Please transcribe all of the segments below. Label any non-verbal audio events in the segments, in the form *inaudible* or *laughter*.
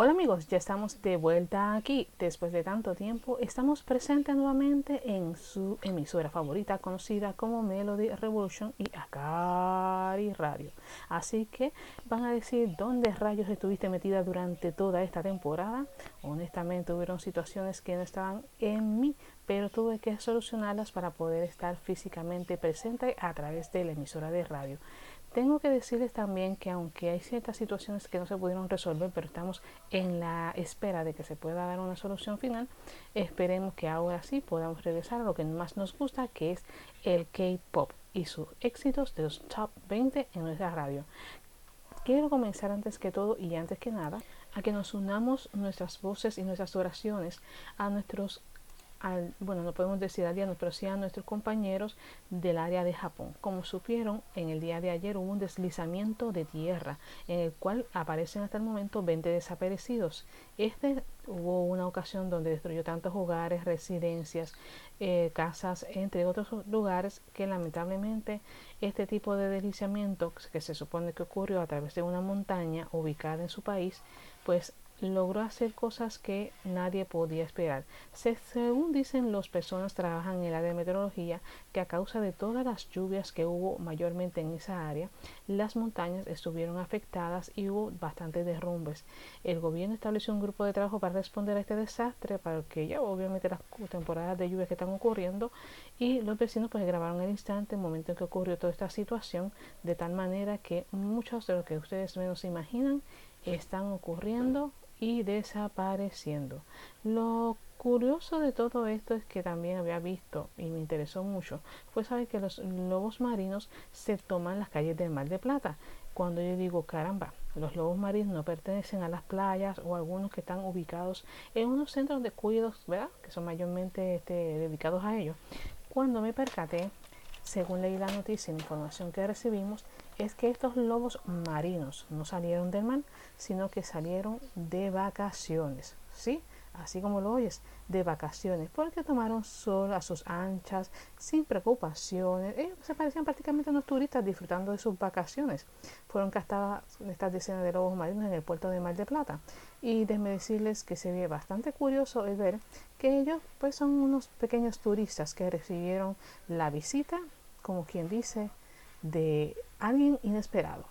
Hola amigos, ya estamos de vuelta aquí. Después de tanto tiempo, estamos presentes nuevamente en su emisora favorita conocida como Melody Revolution y Acari Radio. Así que van a decir dónde rayos estuviste metida durante toda esta temporada. Honestamente, hubieron situaciones que no estaban en mí, pero tuve que solucionarlas para poder estar físicamente presente a través de la emisora de radio. Tengo que decirles también que aunque hay ciertas situaciones que no se pudieron resolver, pero estamos en la espera de que se pueda dar una solución final, esperemos que ahora sí podamos regresar a lo que más nos gusta, que es el K-Pop y sus éxitos de los top 20 en nuestra radio. Quiero comenzar antes que todo y antes que nada a que nos unamos nuestras voces y nuestras oraciones a nuestros bueno, no podemos decir aliados, pero sí a nuestros compañeros del área de Japón. Como supieron, en el día de ayer hubo un deslizamiento de tierra en el cual aparecen hasta el momento 20 desaparecidos. Este hubo una ocasión donde destruyó tantos hogares, residencias, eh, casas, entre otros lugares que lamentablemente este tipo de deslizamiento que se supone que ocurrió a través de una montaña ubicada en su país, pues logró hacer cosas que nadie podía esperar. según dicen las personas que trabajan en el área de meteorología, que a causa de todas las lluvias que hubo mayormente en esa área, las montañas estuvieron afectadas y hubo bastantes derrumbes. El gobierno estableció un grupo de trabajo para responder a este desastre, para que ya obviamente las temporadas de lluvias que están ocurriendo, y los vecinos pues grabaron el instante, el momento en que ocurrió toda esta situación, de tal manera que muchos de los que ustedes menos se imaginan están ocurriendo y desapareciendo. Lo curioso de todo esto es que también había visto y me interesó mucho fue saber que los lobos marinos se toman las calles del Mar de Plata. Cuando yo digo caramba, los lobos marinos no pertenecen a las playas o algunos que están ubicados en unos centros de cuidados, ¿verdad? Que son mayormente este, dedicados a ellos. Cuando me percaté, según leí la noticia y la información que recibimos, es que estos lobos marinos no salieron del mar, sino que salieron de vacaciones, ¿sí? Así como lo oyes, de vacaciones, porque tomaron sol a sus anchas, sin preocupaciones. Se parecían prácticamente a unos turistas disfrutando de sus vacaciones. Fueron castadas estas decenas de lobos marinos en el puerto de Mar de Plata. Y déjenme decirles que se ve bastante curioso el ver que ellos pues son unos pequeños turistas que recibieron la visita, como quien dice, de alguien inesperado.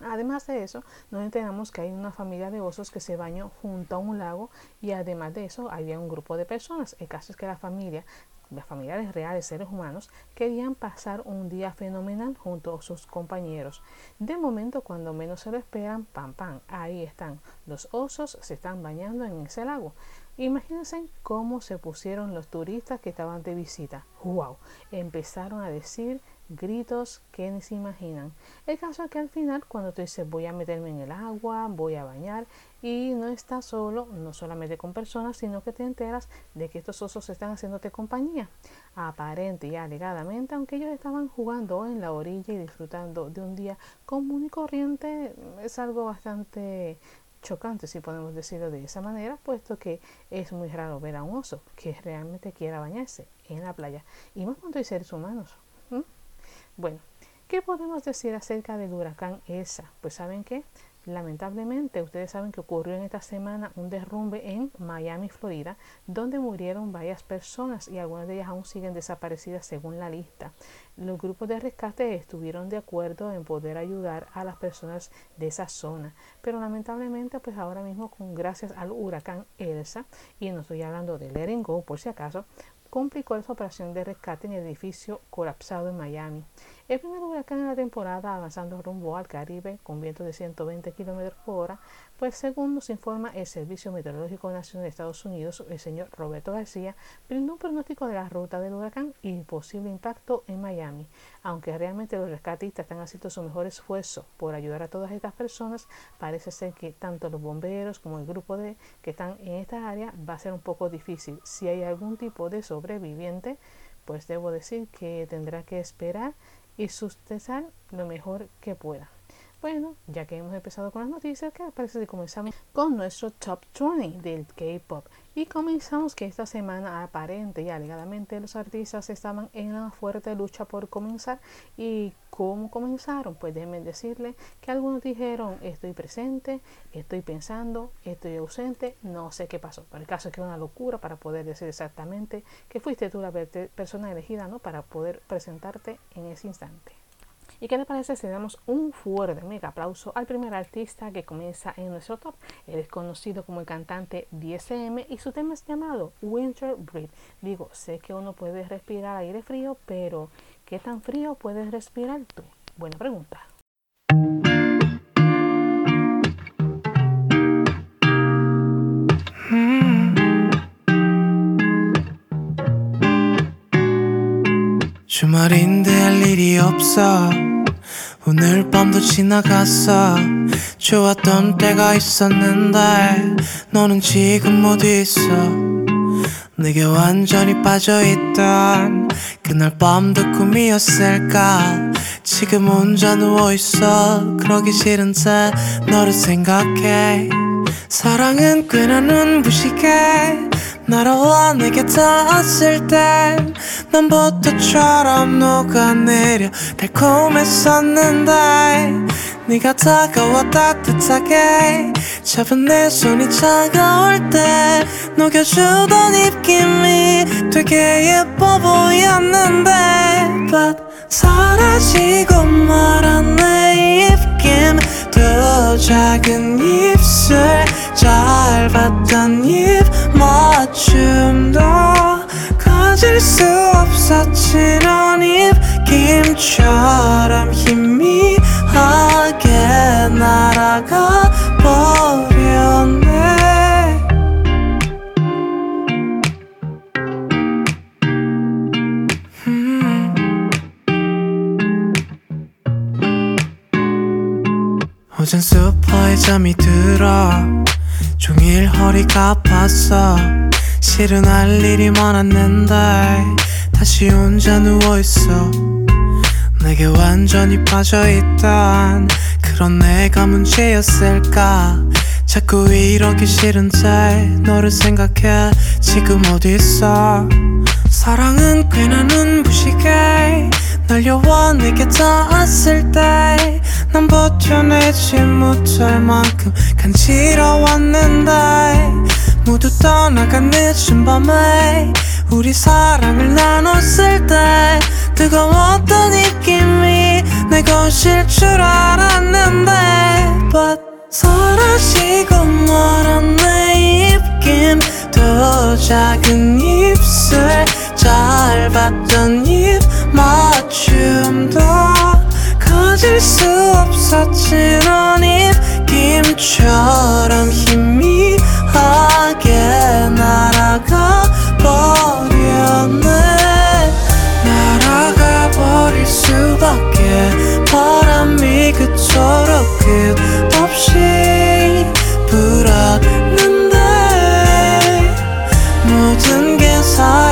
Además de eso, nos enteramos que hay una familia de osos que se bañó junto a un lago y además de eso había un grupo de personas. El caso es que la familia, las familiares reales, seres humanos, querían pasar un día fenomenal junto a sus compañeros. De momento, cuando menos se lo esperan, pam pam, ahí están. Los osos se están bañando en ese lago. Imagínense cómo se pusieron los turistas que estaban de visita. ¡Wow! Empezaron a decir gritos que ni se imaginan. El caso es que al final cuando tú dices voy a meterme en el agua, voy a bañar y no estás solo, no solamente con personas, sino que te enteras de que estos osos están haciéndote compañía. Aparente y alegadamente, aunque ellos estaban jugando en la orilla y disfrutando de un día común y corriente, es algo bastante chocante, si podemos decirlo de esa manera, puesto que es muy raro ver a un oso que realmente quiera bañarse en la playa, y más cuando hay seres humanos. Bueno, ¿qué podemos decir acerca del huracán Elsa? Pues saben que lamentablemente ustedes saben que ocurrió en esta semana un derrumbe en Miami, Florida, donde murieron varias personas y algunas de ellas aún siguen desaparecidas según la lista. Los grupos de rescate estuvieron de acuerdo en poder ayudar a las personas de esa zona, pero lamentablemente pues ahora mismo con gracias al huracán Elsa y no estoy hablando de Letting por si acaso, complicó esa operación de rescate en el edificio colapsado en Miami. El primer huracán de la temporada avanzando rumbo al Caribe con vientos de 120 km por hora, pues según nos informa el Servicio Meteorológico Nacional de Estados Unidos, el señor Roberto García brindó un pronóstico de la ruta del huracán y posible impacto en Miami. Aunque realmente los rescatistas están haciendo su mejor esfuerzo por ayudar a todas estas personas, parece ser que tanto los bomberos como el grupo de que están en esta área va a ser un poco difícil. Si hay algún tipo de sobreviviente, pues debo decir que tendrá que esperar y sustentar lo mejor que pueda. Bueno, ya que hemos empezado con las noticias, ¿qué parece si comenzamos con nuestro Top 20 del K-Pop? Y comenzamos que esta semana aparente y alegadamente los artistas estaban en una fuerte lucha por comenzar. ¿Y cómo comenzaron? Pues déjenme decirle que algunos dijeron estoy presente, estoy pensando, estoy ausente, no sé qué pasó. Pero el caso es que es una locura para poder decir exactamente que fuiste tú la persona elegida ¿no? para poder presentarte en ese instante. ¿Y qué te parece si damos un fuerte mega aplauso al primer artista que comienza en nuestro top? Él es conocido como el cantante DSM y su tema es llamado Winter Breath. Digo, sé que uno puede respirar aire frío, pero ¿qué tan frío puedes respirar tú? Buena pregunta. 오늘 밤도 지나갔어. 좋았던 때가 있었는데 너는 지금 어디 있어. 내게 완전히 빠져있던 그날 밤도 꿈이었을까? 지금 혼자 누워있어. 그러기 싫은데 너를 생각해. 사랑은 꽤나 눈부시게 날아와 내게 닿았을 땐 난부터처럼 녹아내려 달콤했었는데 네가 다가와 따뜻하게 잡은 내 손이 차가울 때 녹여주던 입김이 되게 예뻐 보였는데 But 사라지고 내 입김 더 작은 입술 짧았던 입 맞춤도 가질 수 없었지 넌 입 김처럼 희미하게 날아가 어젠 소파에 잠이 들어? 종일 허리가 아팠어. 실은 할 일이 많았는데 다시 혼자 누워있어. 내게 완전히 빠져있던 그런 내가 문제였을까? 자꾸 이러기 싫은데 너를 생각해. 지금 어딨어? 사랑은 꽤나 눈부시게 날려와 내게 닿았을 때 난 버텨내지 못할 만큼 간지러웠는데 모두 떠나간 늦은 밤에 우리 사랑을 나눴을 때 뜨거웠던 입김이 내 것일 줄 알았는데 But 사라지고 내 입김 더 작은 입술 짧았던 입 맞춤도 가질 수 없었지 넌 입김처럼 희미하게 날아가 버렸네. 날아가 버릴 수밖에 바람이 그토록 끝없이 불었는데 모든 게 사라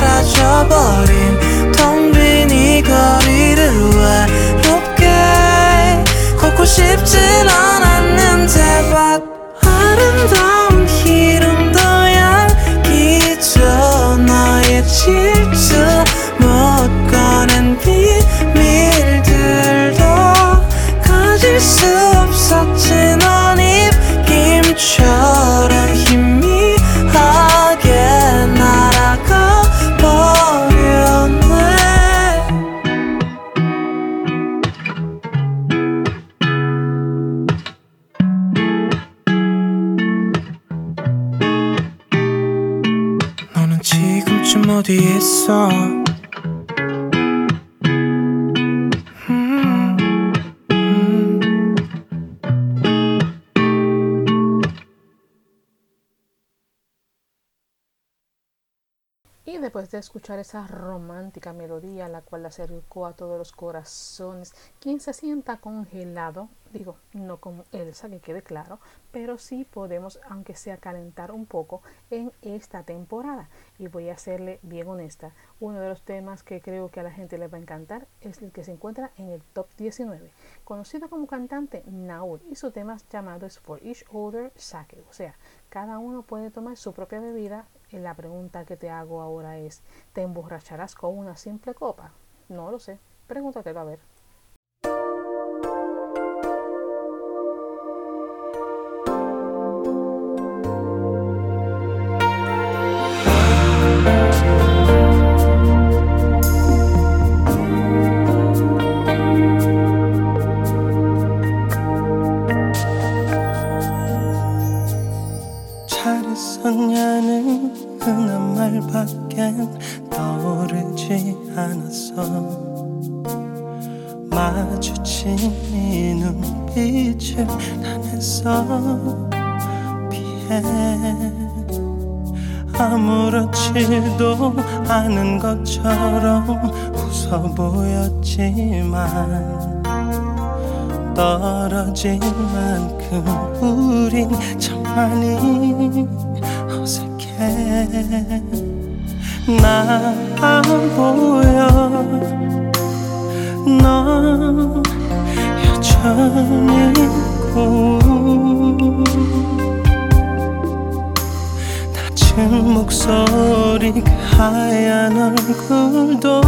shifting on. 어디 있어 después de escuchar esa romántica melodía, la cual acercó a todos los corazones, quien se sienta congelado digo, no como Elsa, que quede claro, pero sí podemos, aunque sea calentar un poco en esta temporada. Y voy a serle bien honesta, uno de los temas que creo que a la gente le va a encantar es el que se encuentra en el top 19, conocido como cantante Naud, y su tema llamado es For Each Other Sake, o sea, cada uno puede tomar su propia bebida. Y la pregunta que te hago ahora es, ¿te emborracharás con una simple copa? No lo sé, pregúntatelo a ver. 아무렇지도 않은 것처럼 웃어 보였지만 떨어진 만큼 우린 참 많이 어색해. 나 안 보여 넌 여전히 낮 목소리 그 하얀 얼굴도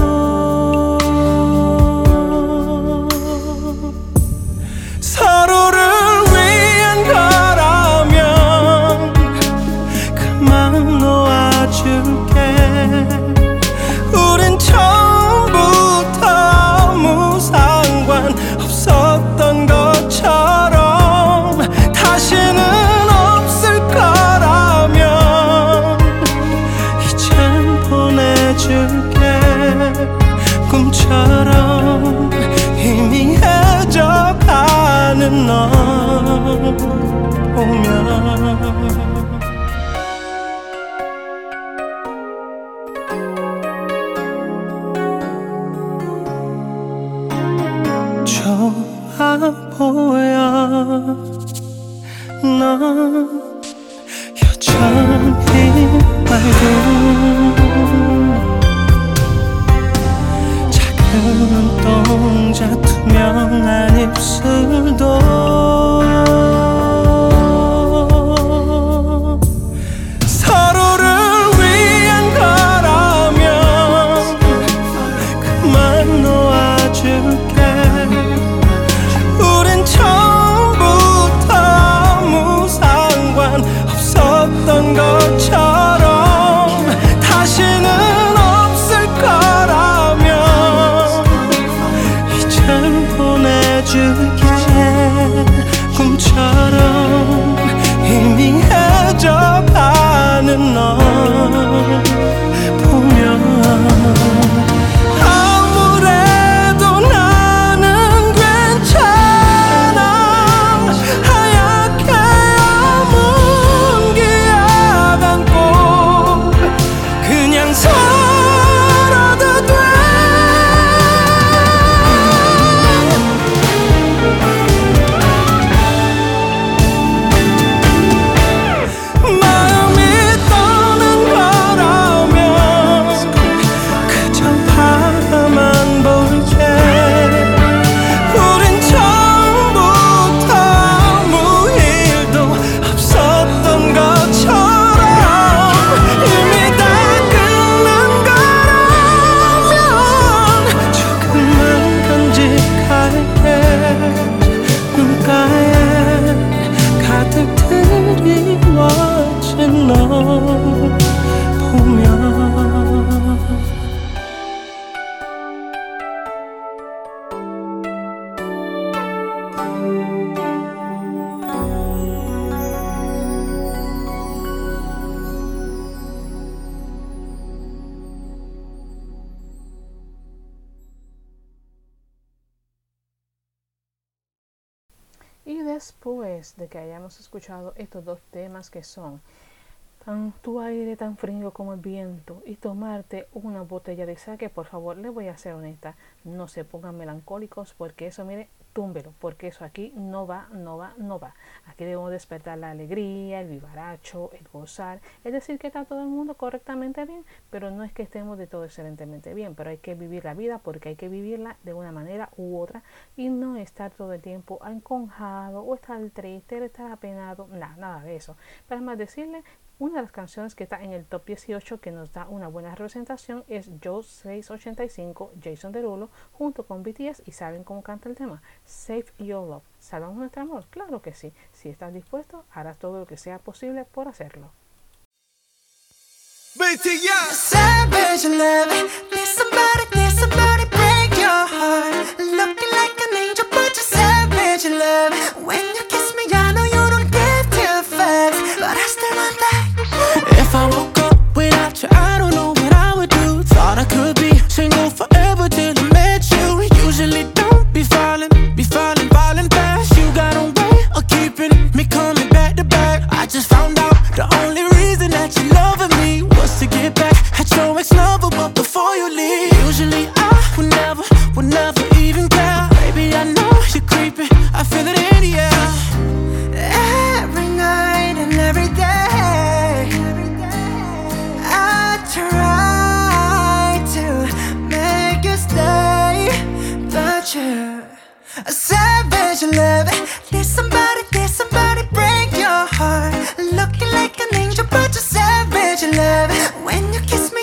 después de que hayamos escuchado estos dos temas que son tan tu aire tan frío como el viento y tomarte una botella de sake, por favor, les voy a ser honesta, no se pongan melancólicos porque eso, mire, túmbelo, porque eso aquí no va, no va, no va. Aquí debemos despertar la alegría, el vivaracho, el gozar. Es decir, que está todo el mundo correctamente bien, pero no es que estemos de todo excelentemente bien, pero hay que vivir la vida porque hay que vivirla de una manera u otra y no estar todo el tiempo enconjado o estar triste, estar apenado, nada, nada de eso. Para más decirle una de las canciones que está en el top 18 que nos da una buena representación es Joe 685 Jason Derulo junto con BTS y saben cómo canta el tema Save Your Love. ¿Salvamos nuestro amor? Claro que sí. Si estás dispuesto, harás todo lo que sea posible por hacerlo. BTS Savage love. Be single forever till I met you. Usually don't be falling, be falling, falling fast. You got a way of keeping me coming back to back. I just found out the only reason that you loving me was to get back at your ex lover, but before you leave, usually I would never, would never even care. Baby, I know you're creeping, I feel it in the air. Every night and every day, I try a savage love. Did somebody, did somebody break your heart? Looking like an angel, but you're savage love. When you kiss me,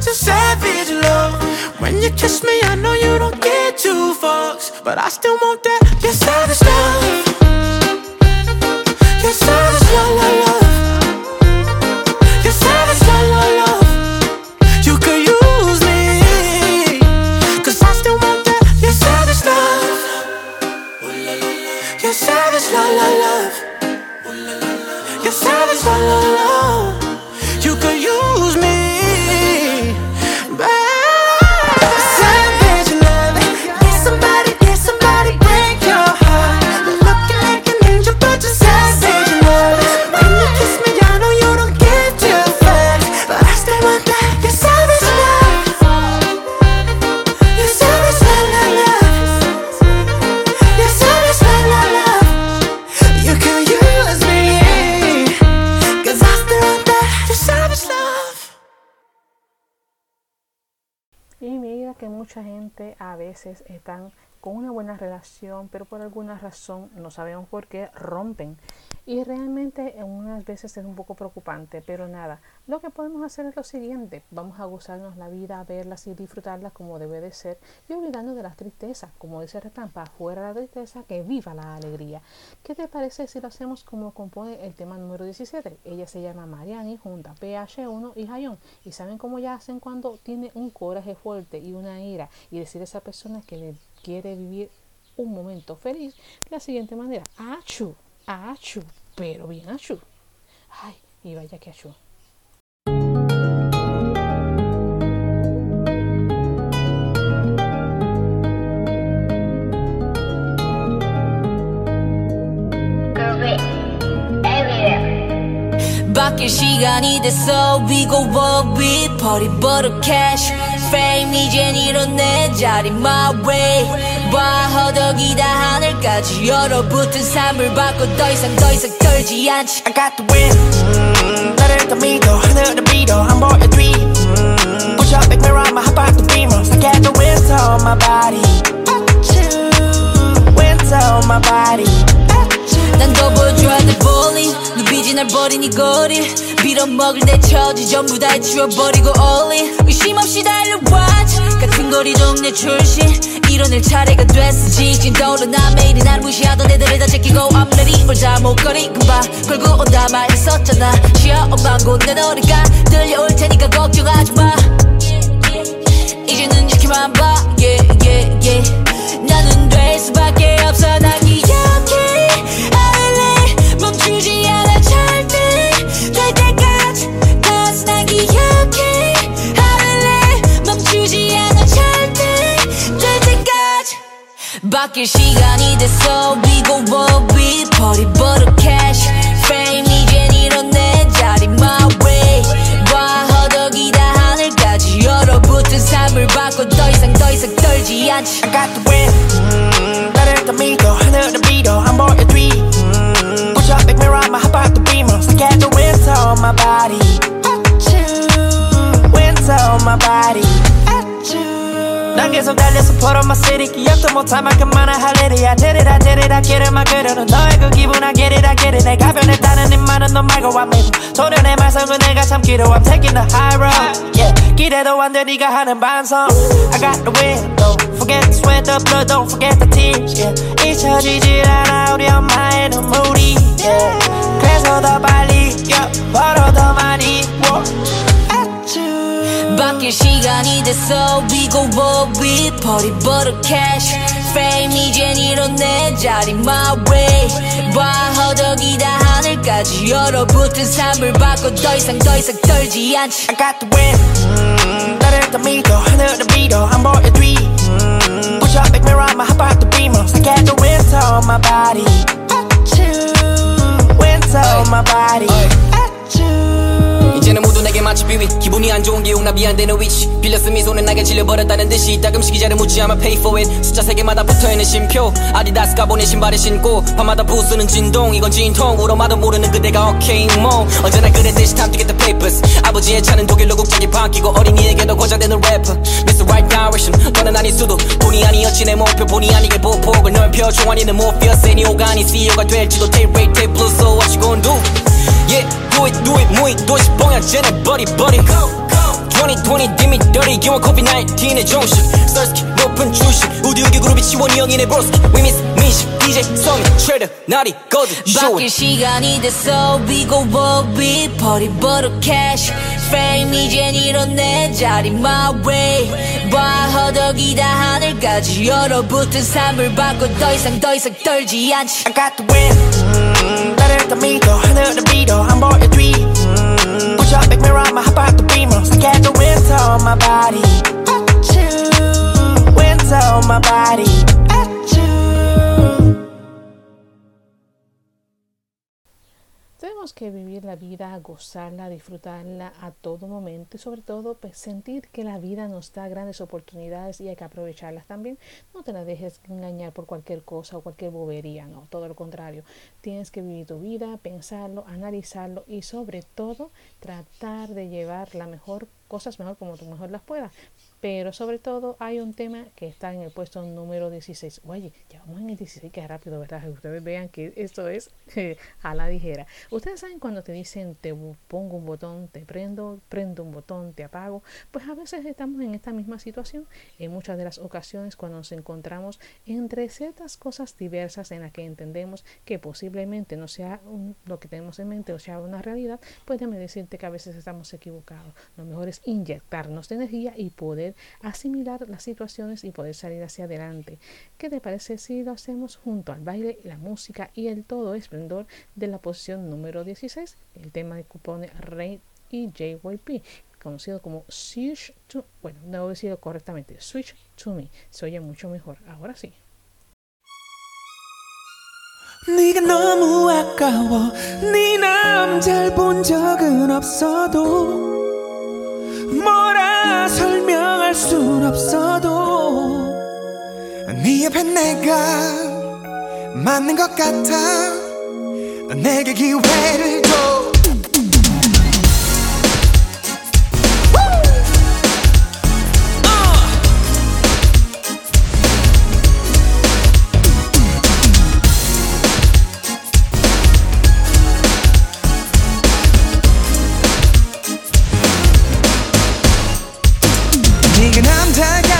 an angel, savage love. When you kiss me, I know you don't get two fucks, but I still want that. You're savage love. You're savage a veces están con una buena relación, pero por alguna razón, no sabemos por qué, rompen. Y realmente en unas veces es un poco preocupante, pero nada, lo que podemos hacer es lo siguiente, vamos a gozarnos la vida, verlas y disfrutarlas como debe de ser y olvidarnos de las tristezas, como dice Retampa, fuera la tristeza, que viva la alegría. ¿Qué te parece si lo hacemos como compone el tema número 17? Ella se llama Mariani junta PH1 y Hayon. ¿Y saben cómo ya hacen cuando tiene un coraje fuerte y una ira y decir a esa persona que le quiere vivir un momento feliz de la siguiente manera? Achu, achu, pero bien achu. Ay, y vaya que achu. 바뀔 시간이 됐어 We go up with 버리버려 cash Fame 이젠 이런 내 자리 my way 봐 허덕이다 하늘까지 열어붙은 삶을 받고 더 이상 더 이상 떨지 않지 I got the win 음, 나를 더 믿어 하늘을 믿어 안 보여 뒤 음, Push up back mirror I'ma hop out the beamer I got the winds on my body on my body. 난더 보여줘야 돼 bowling 눈 빛이 날 버린 이 거리. 빌어먹을 내 처지 전부 다 해치워버리고 all 의심 없이 달려왔지. 같은 거리 동네 출신. 이뤄낼 차례가 됐어 지진 떠오르나 매일이 날 무시하던 애들을 다 제끼고 ready 올자 목걸이 금방 걸고 온다 말했었잖아. 쉬어 엄마고 내 노래가 들려올 테니까 걱정하지 마. 이제는 지켜만 봐. Yeah yeah yeah. 나는 될 수밖에 없어. 난 기억해 바뀔 시간이 됐어 We go what we 버리버려 cash fame 이젠 이런 내 자리 my way 와 허덕이다 하늘까지 얼어붙은 삶을 바꿔 더 이상 더 이상 떨지 않지 I got the win. Mm, 나를 더 믿어, 하늘을 믿어, I'm boy three. Mm, push up, make me ride my hop out the beamer. I get the winter on my body. Achoo, winter on my body. 난 계속 달려서 put on my city 기억도 못할 만큼 많은 할 일이 I did it, I did it, I get it, 막 그려는 너의 그 기분 I get it, I get it 내가 변했다는 이 말은 너 말고 I'm able 소련의 말썽은 내가 참기로 I'm taking the high road yeah. 기대도 안돼 네가 하는 반성 I got the win, don't forget to sweat the blood, don't forget the tears yeah. 잊혀지질 않아 우리 엄마의 눈물이 yeah. 그래서 더 빨리 yeah. 벌어 더 많이 whoa. 아쭈. 바뀔 시간이 됐어 We go what we 버리버려 cash fame 이젠 이런 내 자리 my way 와 허덕이다 하늘까지 얼어붙은 삶을 바꿔 더 이상 더 이상 떨지 않지 I got the win. Mm, 나를 더 믿어, 하늘을 믿어, I'm boy three. Mm, push up, make me ride my hop out the beamer. I get the winter on my body. Achoo, winter on my body. 이제는 모두 내게 마치 비위. 기분이 안 좋은 기억 나비 안 되는 위치. 빌렸음 이 손에 나게 질려버렸다는 듯이 따끔씩 이자를 묻지 않아 pay for it. 숫자 세 개마다 붙어있는 심표. 아디다스 가보니 신발을 신고 밤마다 부수는 진동. 이건 진통 울어마도 모르는 그대가 오케이 뭐. 언제나 그랬듯이 time to get the papers. 아버지의 차는 독일로 국적이 바뀌고 어린이에게도 고장되는 래퍼 Mr. Right Direction 너는 아닐 수도. 본의 아니었지 내 목표. 본의 아니게 보폭을 넓혀. 종아리는 못 피어 세니 오가니 CEO가 될지도. Take rate take blue so what you gonna do? Yeah, do it, do it, 무이 도시 봉야 쟤네 buddy buddy. 2020 dimmy dirty 기원 COVID-19의 정식 서스키 높은 출신 우디우기 그룹이 지원이 형이네 브로스키 We miss 민식 DJ 성인 트레이더 나리 거드 쇼 바뀔 시간이 됐어. We go what we 버리버려 cash. Fame 이젠 이런 내 자리 my way 와 허덕이다 하늘까지 얼어붙은 삶을 바꿔 더 이상 더 이상 떨지 않지. I got the win. Mm, 나를 더 믿어, 하늘을 믿어, I'm boy three. Mm, push up, make me ride my hop out the beamer. I get the winter on my body. Achoo, winter on my body. Que vivir la vida, gozarla, disfrutarla a todo momento y sobre todo pues, sentir que la vida nos da grandes oportunidades y hay que aprovecharlas también. No te la dejes engañar por cualquier cosa o cualquier bobería, no, todo lo contrario. Tienes que vivir tu vida, pensarlo, analizarlo y sobre todo tratar de llevar la mejor cosas mejor como tú mejor las puedas. Pero sobre todo hay un tema que está en el puesto número 16. Oye, ya vamos en el 16, que rápido, ¿verdad? Ustedes vean que esto es *laughs* a la ligera. Ustedes saben cuando te dicen te pongo un botón, te prendo, prendo un botón, te apago. Pues a veces estamos en esta misma situación. En muchas de las ocasiones cuando nos encontramos entre ciertas cosas diversas en las que entendemos que posiblemente no sea lo que tenemos en mente o sea una realidad, pues déjame decirte que a veces estamos equivocados. Lo mejor es inyectarnos energía y poder asimilar las situaciones y poder salir hacia adelante. ¿Qué te parece si lo hacemos junto al baile, la música y el todo esplendor de la posición número 16? El tema de cupones Rey y JYP, conocido como Switch to, bueno, no voy a decirlo correctamente, Switch to Me, se oye mucho mejor. Ahora sí. 네가 너무 아까워 네 남잘 본 적은 없어도 뭐라 설명할 순 없어도 네 옆에 내가 맞는 것 같아. 내게 기회를 줘 네가 남자가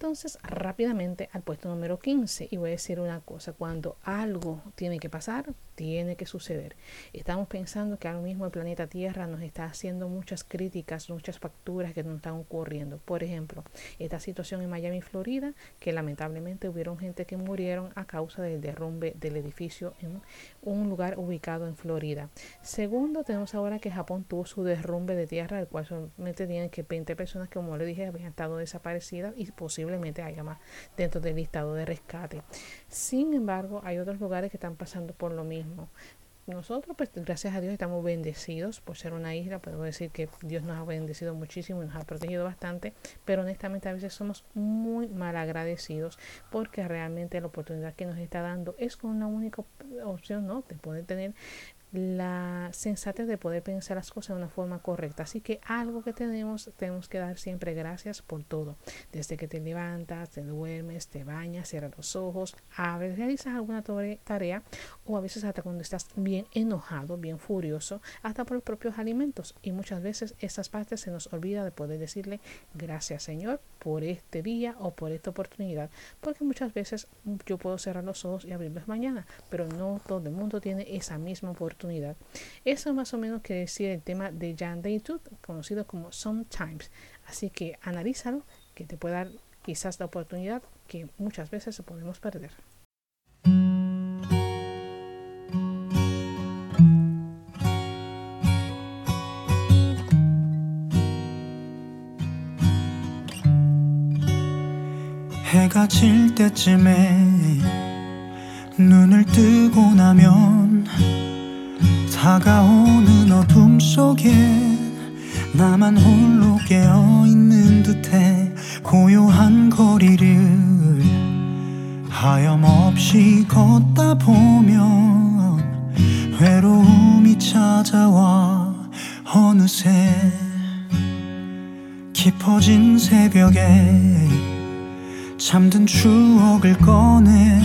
entonces rápidamente al puesto número 15 y voy a decir una cosa, cuando algo tiene que pasar, tiene que suceder. Estamos pensando que ahora mismo el planeta Tierra nos está haciendo muchas críticas, muchas facturas que nos están ocurriendo. Por ejemplo, esta situación en Miami, Florida, que lamentablemente hubieron gente que murieron a causa del derrumbe del edificio en un lugar ubicado en Florida. Segundo, tenemos ahora que Japón tuvo su derrumbe de tierra, el cual solamente tienen que 20 personas, que, como le dije, habían estado desaparecidas y posiblemente haya más dentro del listado de rescate. Sin embargo, hay otros lugares que están pasando por lo mismo. Nosotros, pues gracias a Dios, estamos bendecidos por ser una isla. Puedo decir que Dios nos ha bendecido muchísimo y nos ha protegido bastante, pero honestamente a veces somos muy mal agradecidos porque realmente la oportunidad que nos está dando es con una única opción, ¿no? De poder tener la sensatez de poder pensar las cosas de una forma correcta. Así que algo que tenemos, tenemos que dar siempre gracias por todo. Desde que te levantas, te duermes, te bañas, cierras los ojos, abres, realizas alguna tarea o a veces hasta cuando estás bien enojado, bien furioso, hasta por los propios alimentos. Y muchas veces esas partes se nos olvida de poder decirle gracias Señor por este día o por esta oportunidad. Porque muchas veces yo puedo cerrar los ojos y abrirlos mañana, pero no todo el mundo tiene esa misma oportunidad Eso más o menos quiere decir el tema de Jan Daytooth, conocido como Sometimes. Así que analízalo, que te puede dar quizás la oportunidad que muchas veces podemos perder. 해가 질 때쯤에 눈을 뜨고 나면 다가오는 어둠 속에 나만 홀로 깨어 있는 듯해 고요한 거리를 하염없이 걷다 보면 외로움이 찾아와 어느새 깊어진 새벽에 잠든 추억을 꺼내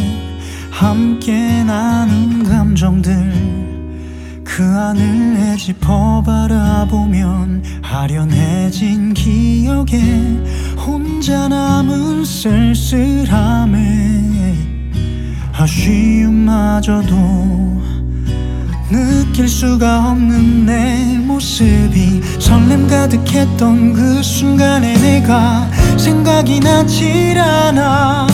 함께 나눈 감정들 그 안을 헤집어 바라보면 아련해진 기억에 혼자 남은 쓸쓸함에 아쉬움마저도 느낄 수가 없는 내 모습이 설렘 가득했던 그 순간에 내가 생각이 나질 않아.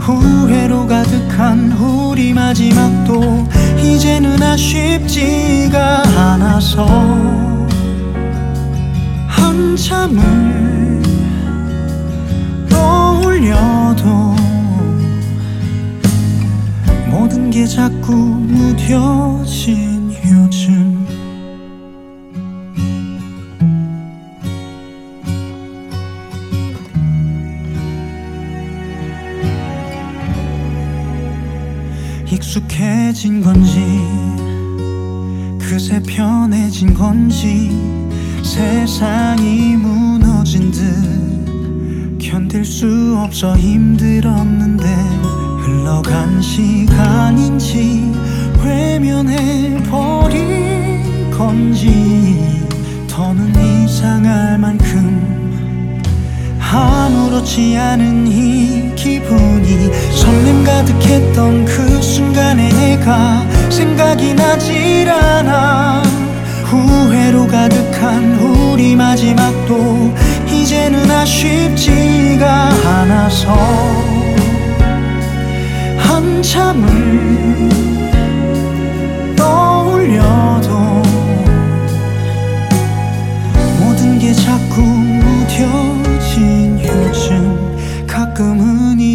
후회로 가득한 우리 마지막도 이제는 아쉽지가 않아서 한참을 떠올려도 모든 게 자꾸 무뎌진 익숙해진 건지 그새 편해진 건지 세상이 무너진 듯 견딜 수 없어 힘들었는데 흘러간 시간인지 외면해 버린 건지 더는 이상할 만큼 아무렇지 않은 이 기분이 설렘 가득했던 그 순간에 내가 생각이 나질 않아. 후회로 가득한 우리 마지막도 이제는 아쉽지가 않아서 한참을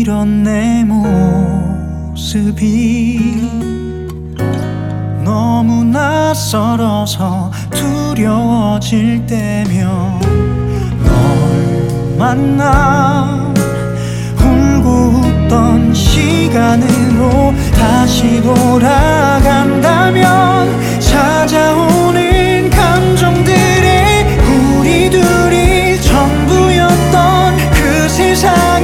이런 내 모습이 너무 낯설어서 두려워질 때면 널 만나 울고 웃던 시간으로 다시 돌아간다면 찾아오는 감정들이 우리 둘이 전부였던 그 세상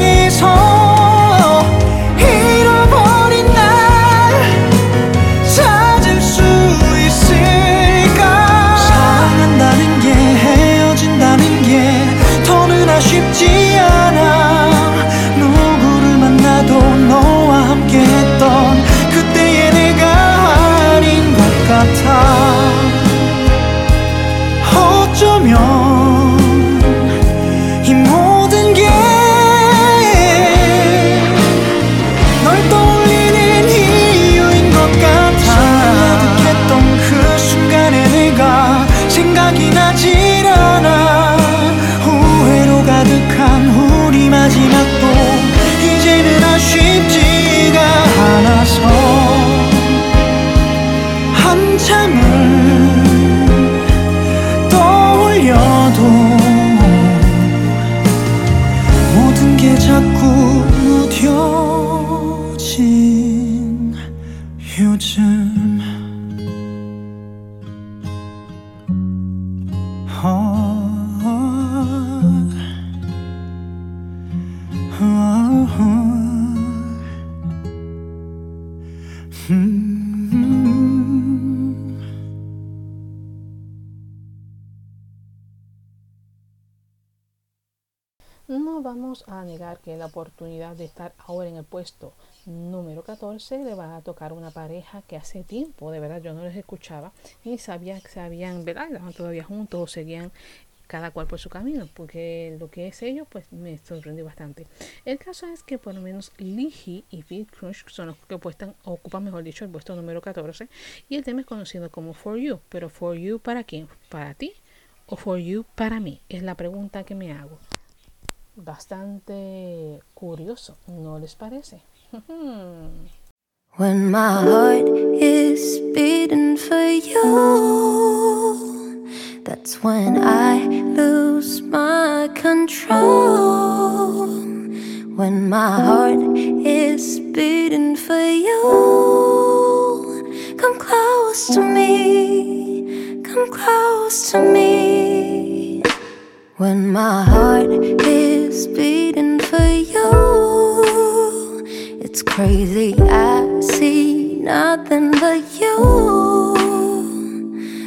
oportunidad de estar ahora en el puesto número 14 le va a tocar una pareja que hace tiempo, de verdad, yo no les escuchaba y sabía que sabían, ¿verdad? Estaban todavía juntos o seguían cada cual por su camino, porque lo que es ellos, pues me sorprendió bastante. El caso es que por lo menos Ligi y Phil Crunch son los que ocupan, ocupan, mejor dicho, el puesto número 14 y el tema es conocido como For You, pero For You para quién? ¿Para ti? ¿O For You para mí? Es la pregunta que me hago bastante curioso, ¿no les parece? When my heart is beating for you, that's when I lose my control. When my heart is beating for you, come close to me, come close to me. When my heart is beating for you, it's crazy. I see nothing but you.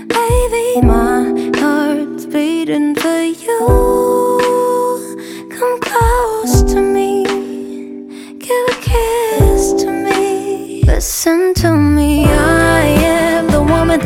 Baby, my heart's beating for you. Come close to me, give a kiss to me. Listen to me, I am the woman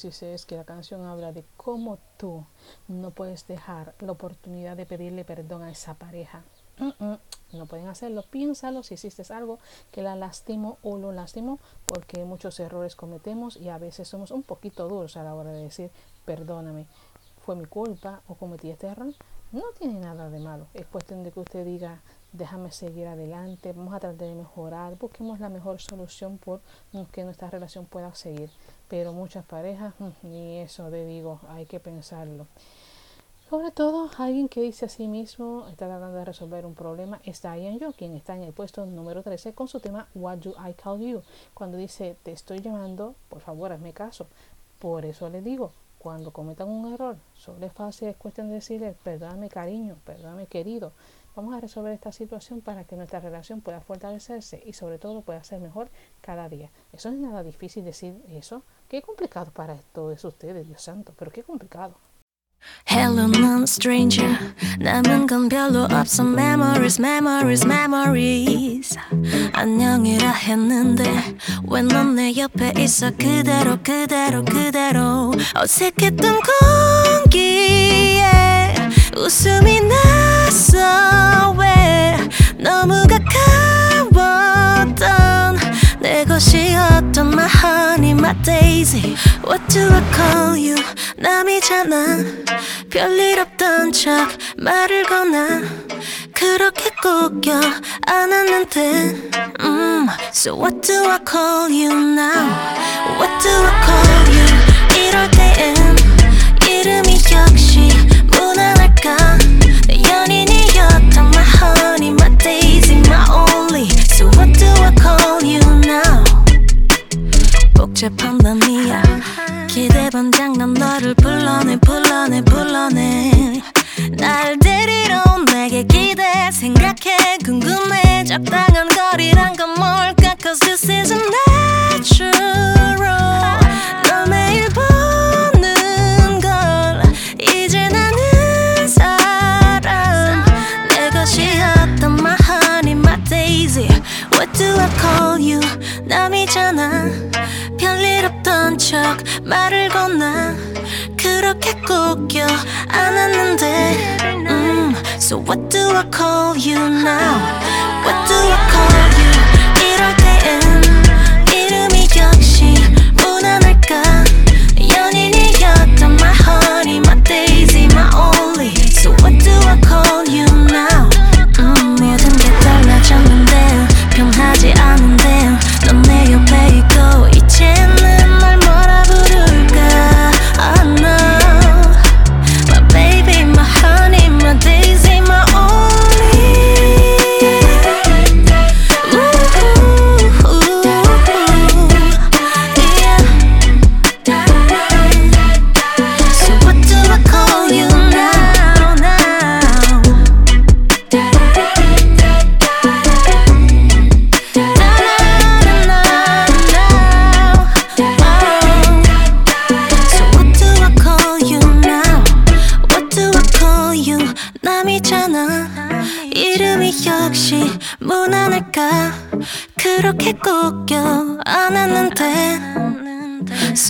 pero lo que sí sé es que la canción habla de cómo tú no puedes dejar la oportunidad de pedirle perdón a esa pareja. No pueden hacerlo, piénsalo si hiciste algo que la lastimó o lo lastimó, porque muchos errores cometemos y a veces somos un poquito duros a la hora de decir perdóname, fue mi culpa o cometí este error. No tiene nada de malo, es cuestión de que usted diga déjame seguir adelante, vamos a tratar de mejorar, busquemos la mejor solución por que nuestra relación pueda seguir. Pero muchas parejas, mm, ni eso te digo, hay que pensarlo. Sobre todo, alguien que dice a sí mismo, está tratando de resolver un problema, es Diane Yo, quien está en el puesto número 13 con su tema What Do I Call You? Cuando dice, te estoy llamando, por favor, hazme caso. Por eso le digo, cuando cometan un error, solo es fácil, es cuestión de decirle, perdóname cariño, perdóname querido. Vamos a resolver esta situación para que nuestra relación pueda fortalecerse y sobre todo pueda ser mejor cada día. Eso no es nada difícil decir eso. Qué complicado para todos ustedes, Dios santo, pero qué complicado. Hello, non stranger. 남은 건 별로 없어. Memories, memories, memories. 안녕이라 했는데 왜 넌 내 옆에 있어? 그대로, 그대로, 그대로. 어색했던 공기에 웃음이 났어. 왜 너무 가까웠던 내 것이었던 my honey, my daisy. What do I call you? 남이잖아. 별일 없던 척 말을 거나. 그렇게 꼭겨 안았는데. 음, so what do I call you now? What do I call you? 이럴 땐 이름이 역시 복잡한 밤이야. 기대 반 장 난 너를 불러내 불러내 불러내. 날 데리러 온 내게 기대 생각해. 궁금해. 적당한 거리란 건 뭘까? Cause this isn't natural I call you 남이잖아 별일 없던 척 말을 건나 그렇게 꼭겨 안았는데 음, So what do I call you now What do I call you 이럴 땐 이름이 역시 무난할까 연인이었던 my honey my daisy my only So what do I call you now 달라졌는데 변하지 않은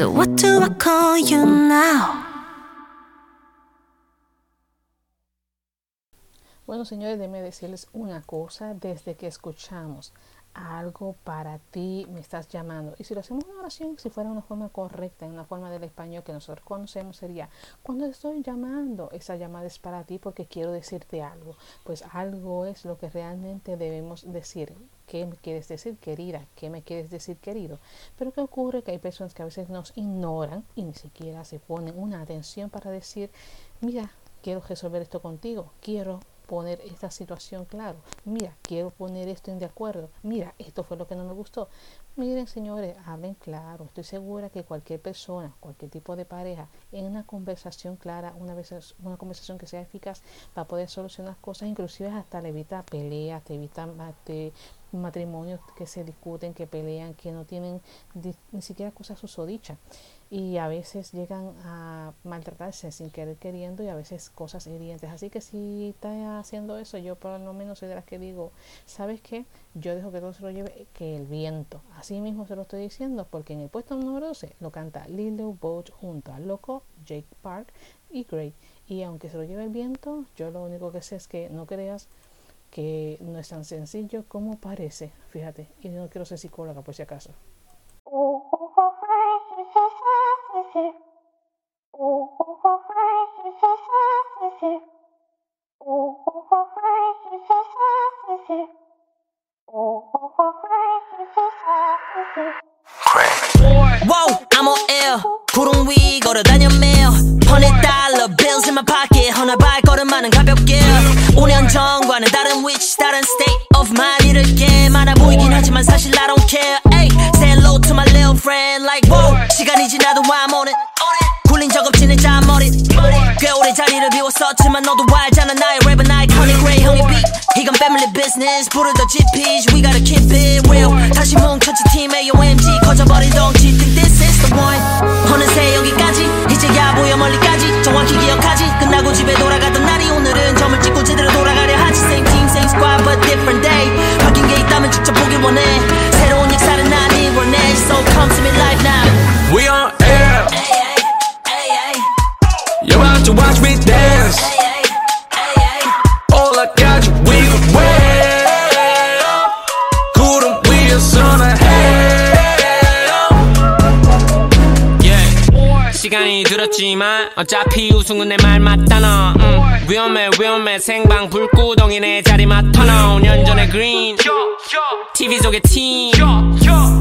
So what do I call you now? Bueno, señores, déjenme decirles una cosa. Desde que escuchamos algo para ti, me estás llamando. Y si lo hacemos una oración, si fuera una forma correcta, en una forma del español que nosotros conocemos, sería, cuando estoy llamando, esa llamada es para ti porque quiero decirte algo. Pues algo es lo que realmente debemos decir. ¿Qué me quieres decir, querida? ¿Qué me quieres decir, querido? Pero ¿qué ocurre? Que hay personas que a veces nos ignoran y ni siquiera se ponen una atención para decir, mira, quiero resolver esto contigo, quiero poner esta situación claro. Mira, quiero poner esto en de acuerdo. Mira, esto fue lo que no me gustó. Miren, señores, hablen claro. Estoy segura que cualquier persona, cualquier tipo de pareja, en una conversación clara, una, vez, una conversación que sea eficaz, va a poder solucionar cosas, inclusive hasta le evita peleas, te evita matrimonios que se discuten, que pelean, que no tienen ni siquiera cosas susodichas y a veces llegan a maltratarse sin querer queriendo y a veces cosas hirientes. Así que si está haciendo eso, yo por lo menos soy de las que digo, ¿sabes qué? Yo dejo que todo se lo lleve, que el viento. Así mismo se lo estoy diciendo porque en el puesto número 12 lo canta Lilo Boat junto a Loco, Jake Park y Gray. Y aunque se lo lleve el viento, yo lo único que sé es que no creas que no es tan sencillo como parece, fíjate, y no quiero ser psicóloga por si acaso. *laughs* Whoa, I'm on air. 구름 위 걸어다녀 매일. Hundred dollar bills in my pocket. 하나 발걸음만은 가볍게. 5년 전과는 다른 위치, 다른 state of mind 이렇게 많아 보이긴 하지만 사실 I don't care. Ay, say hello to my little friend. Like, whoa, 시간이 지나도 I'm on it. 꽤 오래 자리를 비웠었지만 너도 알잖아 나의 랩은 iconic Ray 형의 beat. 이건 family business. 부르던 GPs, we gotta keep it real. 다시 뭉쳤지 팀 AOMG 커져버린 덩치. Think this is the one. 어느새 여기까지 이제야 보여 멀리까지 정확히 기억하지 끝나고 집에 돌아 To watch me dance. All I got you wiggle way. 구름 위에서는 yeah. 시간이 들었지만 어차피 우승은 내 말 맞다 너 음. 위험해 위험해. 생방 불구덩이 내 자리 맡아 너 5년 전에 그린. TV 속의 팀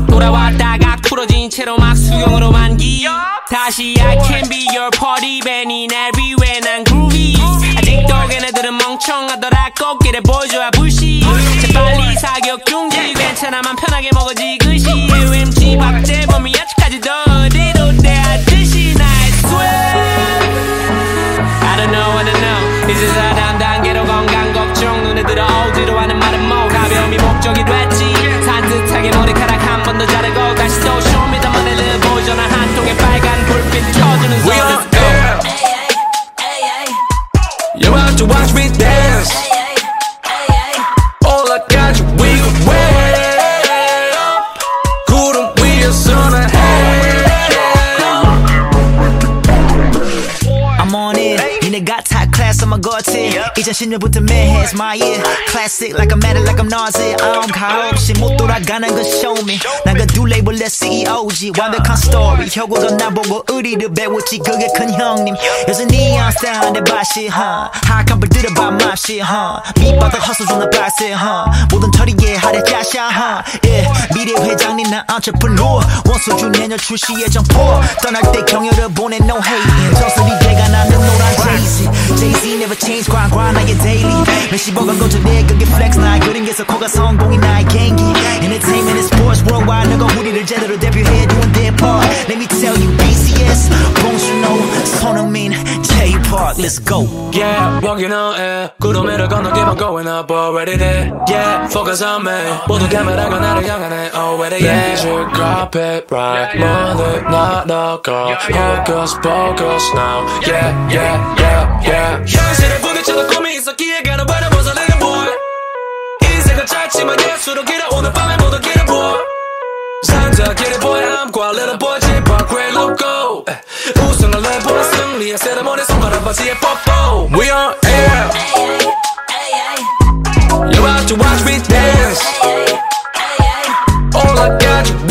돌아왔다가 풀어진 채로 막 수경으로 만기. 다시 I can be your party band in everywhere 난 groovy. 아직도 걔네들은 멍청하더라. 꽃길에 보여줘야 불씨. 재빨리 사격 중지. 괜찮아 맘 편하게 먹어지 그시. UMG 박재범이 아 We are on my goatee. 2010년부터 매해 it's my year. Classic like I'm at it like I'm nauseous. 아웅가 없이 못 돌아가는 건 show me. 난그 두 레이블의 CEO지. 완벽한 스토리. 혁오도 나보고 의리를 배웠지. 그게 큰 형님. 요새 니안 스타일한데 바시, huh? 하악한 들어봐 맙시, huh? 밑바닥 허수 존나 발세, huh? 모든 처리에 하래 짜샤. 미래 회장님 난 entrepreneur. 원소주 내년 출시 예정 포. 떠날 때 경유를 보내 no 나는 노란 Jay-Z. Jay-Z never change grind grind 나의 daily. 몇십억 원 거절해 그게 flex 나의 그린 게서 코가 성공이 나의 개인기. Entertainment and sports worldwide 너가 우리를 제대로 대표해 doing their part. Let me tell you BCS, 봉준호, 손흥민, Jay Park, let's go. Yeah, walking on air. 구름위를 건너 keep on going up already there. Yeah, focus on me. 모두 카메라가 나를 향하네 already. Yeah, should grab it right. 모두 나눠가. Focus, focus now. Yeah, yeah, yeah, yeah. 현실을 부딪혀도 꿈이 있어 기회가는 바라 벗어내는 boy. 인생은 짧지만 예수로 길어 오늘 밤에 모두 길어 boy. 上着给你 boy，俺挂了 boy，接把快乐 go。无声的 love I'm quite pop oh. go。We on eh, air。You about to watch me dance. All I got you.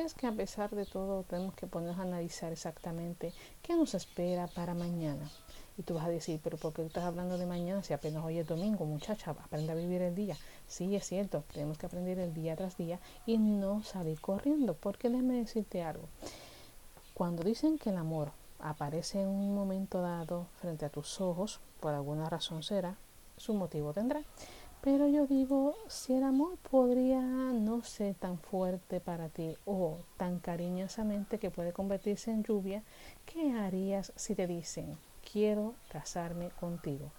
Es que a pesar de todo tenemos que ponernos a analizar exactamente qué nos espera para mañana. Y tú vas a decir, pero ¿por qué estás hablando de mañana si apenas hoy es domingo, muchacha? Aprende a vivir el día. Sí, es cierto, tenemos que aprender el día tras día y no salir corriendo. Porque déjame decirte algo. Cuando dicen que el amor aparece en un momento dado frente a tus ojos, por alguna razón será, su motivo tendrá. Pero yo digo, si el amor podría no ser tan fuerte para ti o tan cariñosamente que puede convertirse en lluvia, ¿qué harías si te dicen, quiero casarme contigo?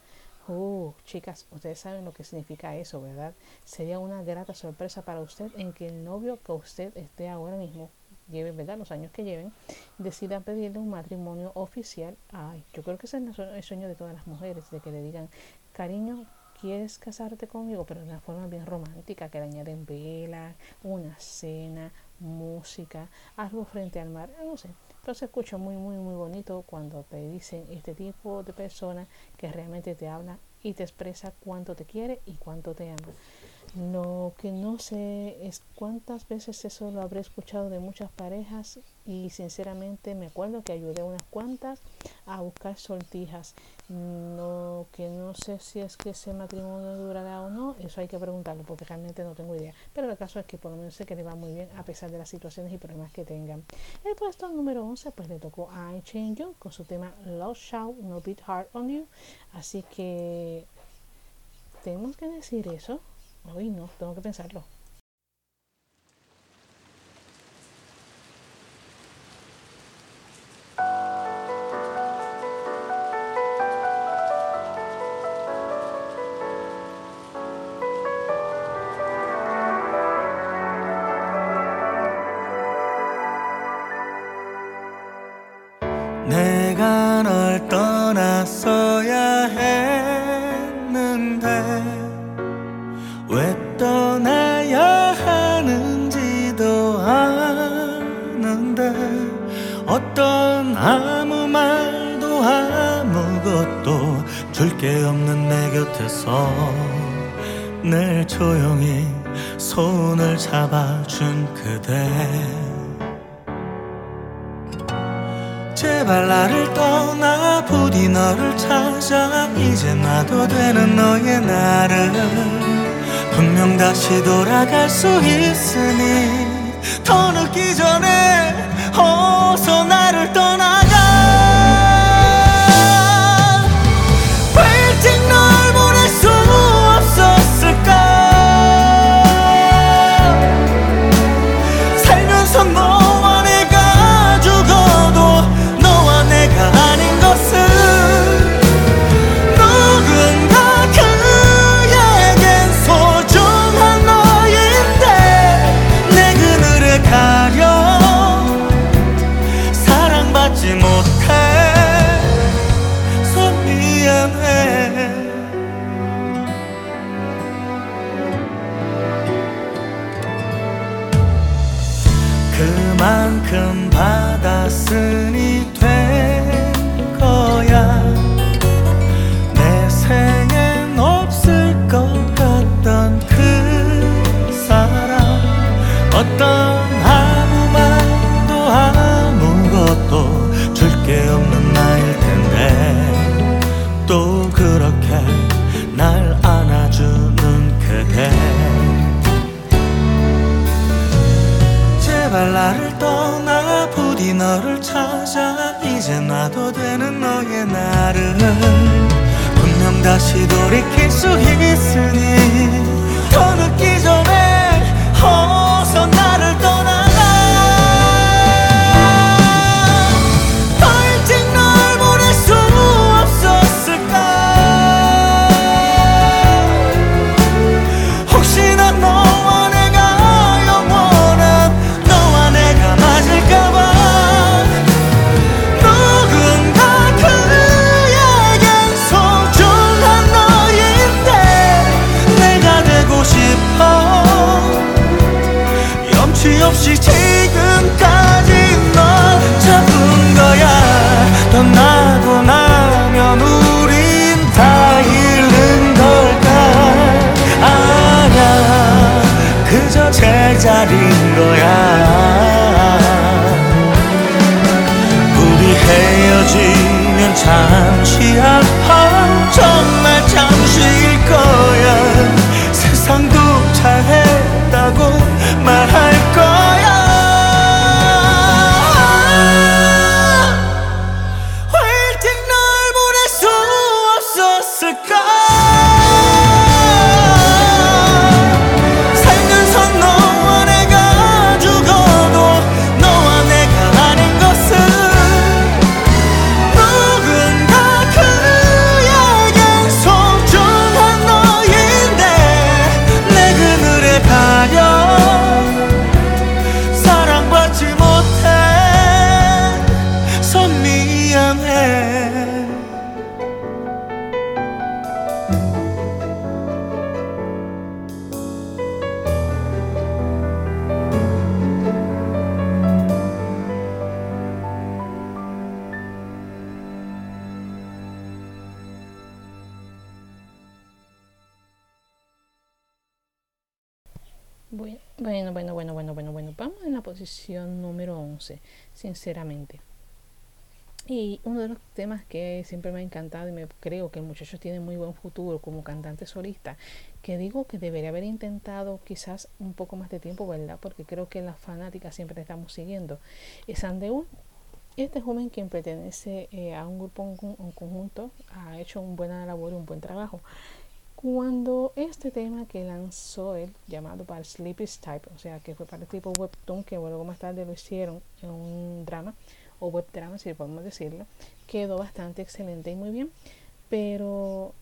Uh, chicas, ustedes saben lo que significa eso, ¿verdad? Sería una grata sorpresa para usted en que el novio que usted esté ahora mismo, lleve, ¿verdad? Los años que lleven, decida pedirle un matrimonio oficial. Ay, yo creo que ese es el sueño de todas las mujeres, de que le digan, cariño, quieres casarte conmigo, pero de una forma bien romántica, que le añaden vela, una cena, música, algo frente al mar, no sé. Pero se escucha muy, muy, muy bonito cuando te dicen este tipo de persona que realmente te habla y te expresa cuánto te quiere y cuánto te ama. Lo que no sé es cuántas veces eso lo habré escuchado de muchas parejas y sinceramente me acuerdo que ayudé a unas cuantas a buscar sortijas. Lo que no sé si es que ese matrimonio durará o no, eso hay que preguntarlo porque realmente no tengo idea. Pero el caso es que por lo menos sé que le va muy bien a pesar de las situaciones y problemas que tengan. El puesto número 11 pues le tocó a I Change You con su tema Love Shout No Beat Hard on You. Así que tenemos que decir eso. Hoy no, tengo que pensarlo. 내 떠났어야 했는데 왜 떠나야 하는지도 아는데 어떤 아무 말도 아무것도 줄 게 없는 내 곁에서 늘 조용히 손을 잡아준 그대. 제발 나를 떠나 부디 너를 찾아 이제 놔도 되는 너의 나를. 분명 다시 돌아갈 수 있으니 더 늦기 전에 어서 나를 떠나 다시 돌이킬 수 있으니 잠시 아파 정말 잠시 Posición número 11, sinceramente. Y uno de los temas que siempre me ha encantado y me creo que el muchacho tiene muy buen futuro como cantante solista, que digo que debería haber intentado quizás un poco más de tiempo, ¿verdad? Porque creo que las fanáticas siempre estamos siguiendo. Es Andeun, este joven quien pertenece eh, a un grupo, un, un conjunto, ha hecho una buena labor y un buen trabajo. Cuando este tema que lanzó él, llamado para Sleepy Type, o sea, que fue para el tipo webtoon, que luego más tarde lo hicieron en un drama, o web drama, si podemos decirlo, quedó bastante excelente y muy bien. Pero,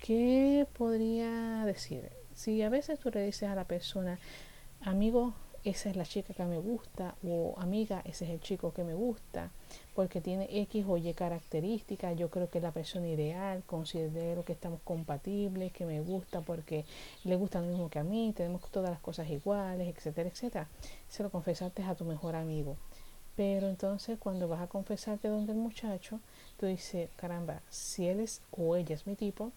¿qué podría decir? Si a veces tú le dices a la persona, amigo, esa es la chica que me gusta, o amiga, ese es el chico que me gusta, porque tiene X o Y características, yo creo que es la persona ideal, considero que estamos compatibles, que me gusta porque le gusta lo mismo que a mí, tenemos todas las cosas iguales, etcétera, etcétera. Se lo confesaste a tu mejor amigo. Pero entonces cuando vas a confesarte donde el muchacho, tú dices, caramba, si él es o ella es mi tipo,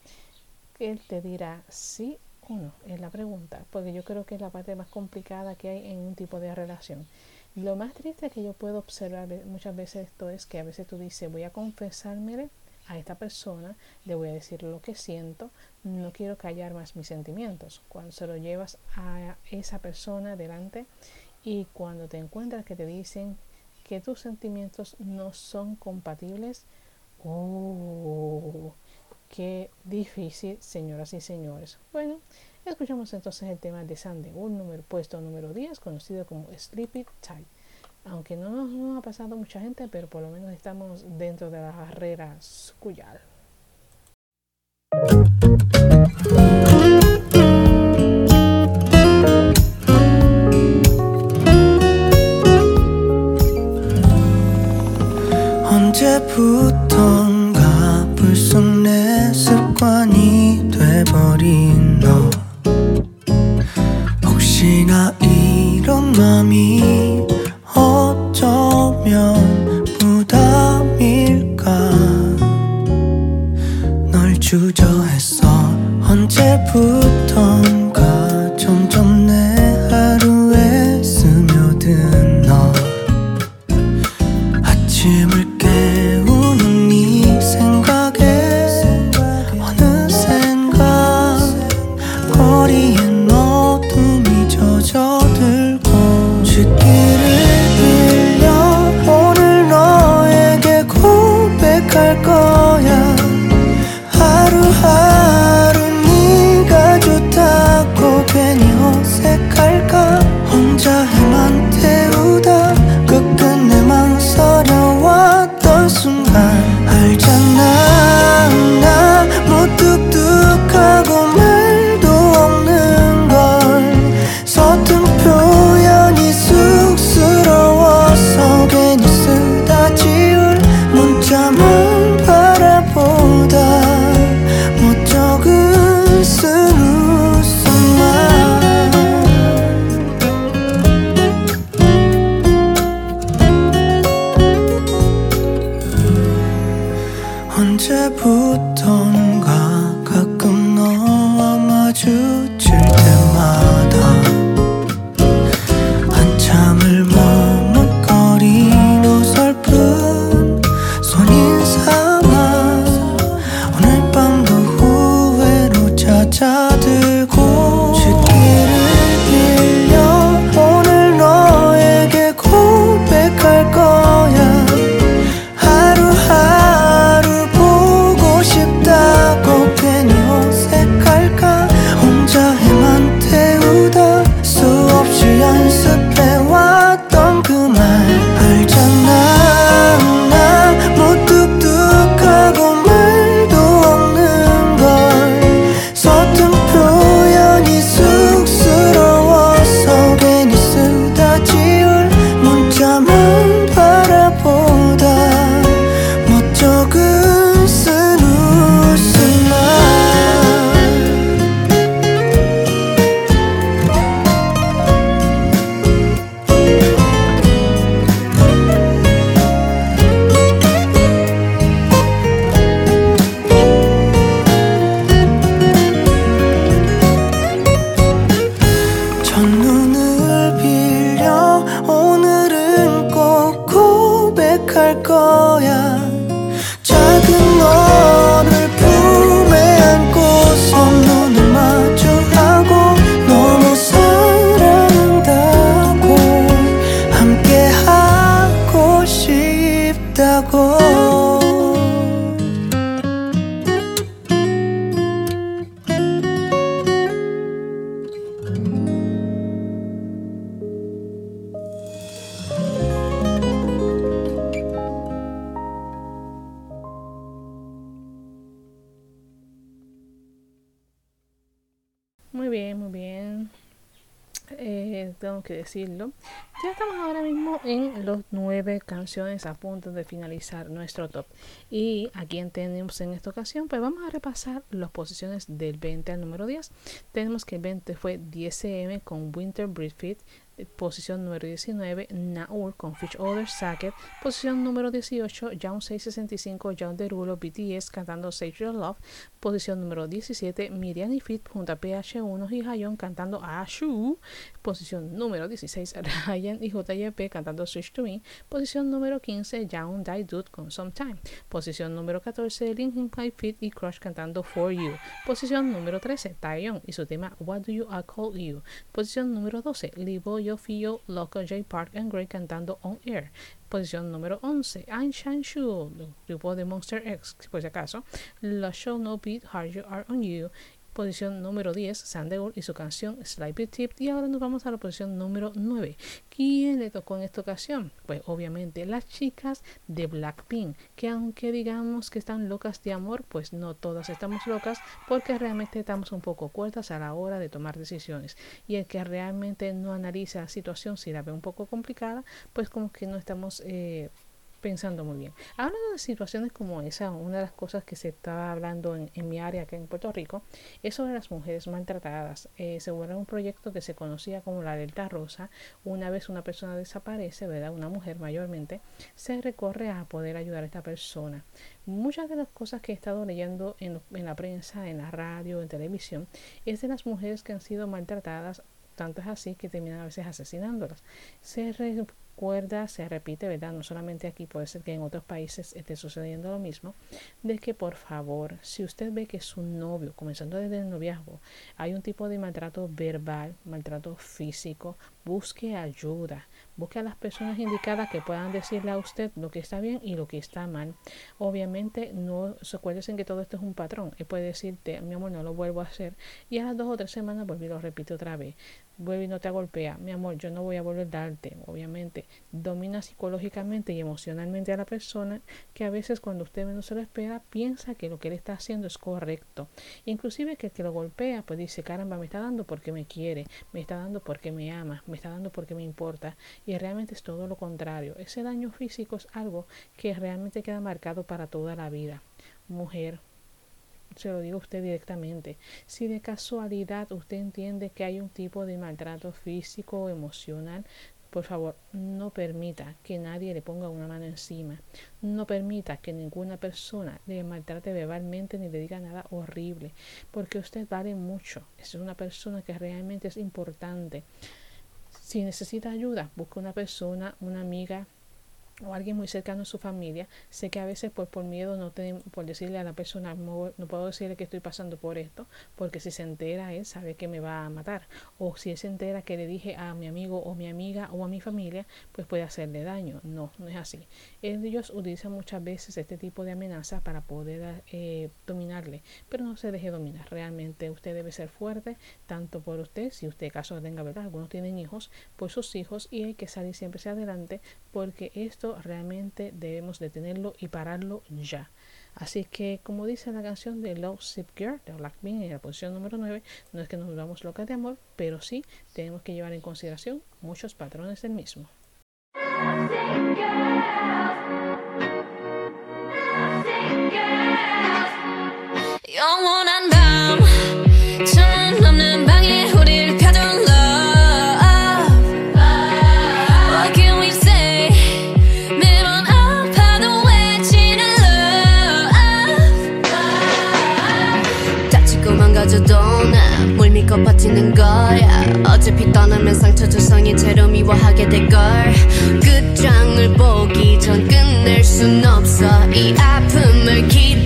él te dirá sí o no, es la pregunta, porque yo creo que es la parte más complicada que hay en un tipo de relación. Lo más triste que yo puedo observar muchas veces esto es que a veces tú dices, voy a confesármele a esta persona, le voy a decir lo que siento, no quiero callar más mis sentimientos. Cuando se lo llevas a esa persona delante y cuando te encuentras que te dicen que tus sentimientos no son compatibles, oh, qué difícil, señoras y señores. Bueno, escuchamos entonces el tema de Sande, un número puesto número 10, conocido como Sleepy Time. Aunque no nos, no ha pasado mucha gente, pero por lo menos estamos dentro de la barrera cuyal. 언제부턴가 불쑥 내 습관이 돼버린 너 혹시나 이런 맘이 어쩌면 부담일까? 널 주저했어 언제부턴 canciones a punto de finalizar nuestro top. Y a quién tenemos en esta ocasión, pues vamos a repasar las posiciones del 20 al número 10. Tenemos que el 20 fue 10cm con Winter Breed Fit. Posición número 19, Naur con Fish Other Sacket. Posición número 18, Young 665, John Derulo, BTS cantando Save Your Love. Posición número 17, Miriam y Fit junto a PH1 y Hayon cantando Ashu. Posición número 16, Ryan y JYP cantando Switch to Me. Posición número 15, Young Die Dude con Sometime. Posición número 14, Linkin Park Fit y Crush cantando For You. Posición número 13, Taeyong y su tema What Do You I Call You. Posición número 12, Libo Yo Fio, Loco J Park and Grey cantando On Air. Posición número 11, Aishan Shu, grupo de Monster X, por si acaso. La Show No Beat, Hard You Are On You. Posición número 10, Sandeul y su canción Slide Tip. Y ahora nos vamos a la posición número 9. ¿Quién le tocó en esta ocasión? Pues obviamente las chicas de Blackpink, que aunque digamos que están locas de amor, pues no todas estamos locas porque realmente estamos un poco cortas a la hora de tomar decisiones. Y el que realmente no analiza la situación, si la ve un poco complicada, pues como que no estamos... Eh, pensando muy bien. Hablando de situaciones como esa, una de las cosas que se estaba hablando en, mi área aquí en Puerto Rico es sobre las mujeres maltratadas. Eh, según un proyecto que se conocía como la Alerta Rosa, una vez una persona desaparece, ¿verdad? Una mujer mayormente, se recorre a poder ayudar a esta persona. Muchas de las cosas que he estado leyendo en, la prensa, en la radio, en televisión, es de las mujeres que han sido maltratadas tanto es así que terminan a veces asesinándolas. Se recuerda, se repite, ¿verdad? No solamente aquí, puede ser que en otros países esté sucediendo lo mismo, de que por favor, si usted ve que su novio, comenzando desde el noviazgo, hay un tipo de maltrato verbal, maltrato físico, busque ayuda, busque a las personas indicadas que puedan decirle a usted lo que está bien y lo que está mal. Obviamente, no se acuérdense que todo esto es un patrón. Él puede decirte, mi amor, no lo vuelvo a hacer, y a las dos o tres semanas vuelve y lo repite otra vez vuelve y no te golpea, mi amor, yo no voy a volver a darte, obviamente, domina psicológicamente y emocionalmente a la persona que a veces cuando usted menos se lo espera piensa que lo que él está haciendo es correcto. Inclusive que el que lo golpea pues dice, caramba, me está dando porque me quiere, me está dando porque me ama, me está dando porque me importa y realmente es todo lo contrario. Ese daño físico es algo que realmente queda marcado para toda la vida. Mujer, se lo digo a usted directamente. Si de casualidad usted entiende que hay un tipo de maltrato físico o emocional, por favor, no permita que nadie le ponga una mano encima. No permita que ninguna persona le maltrate verbalmente ni le diga nada horrible, porque usted vale mucho. Es una persona que realmente es importante. Si necesita ayuda, busque una persona, una amiga, o alguien muy cercano a su familia, sé que a veces pues por miedo no te, por decirle a la persona no, puedo decirle que estoy pasando por esto, porque si se entera él sabe que me va a matar, o si él se entera que le dije a mi amigo o mi amiga o a mi familia, pues puede hacerle daño. No, no es así. Ellos utilizan muchas veces este tipo de amenazas para poder eh, dominarle, pero no se deje dominar. Realmente usted debe ser fuerte, tanto por usted, si usted caso tenga verdad, algunos tienen hijos, por sus hijos y hay que salir siempre hacia adelante, porque esto realmente debemos detenerlo y pararlo ya. Así que, como dice la canción de Love Sip Girl de Blackpink en la posición número 9, no es que nos volvamos locas de amor, pero sí tenemos que llevar en consideración muchos patrones del mismo. 버티는 거야. 어차피 떠나 세상이 채로 미워하게 될걸. 끝장을 보기 전 끝낼 순 없어. 이 아픔을 기다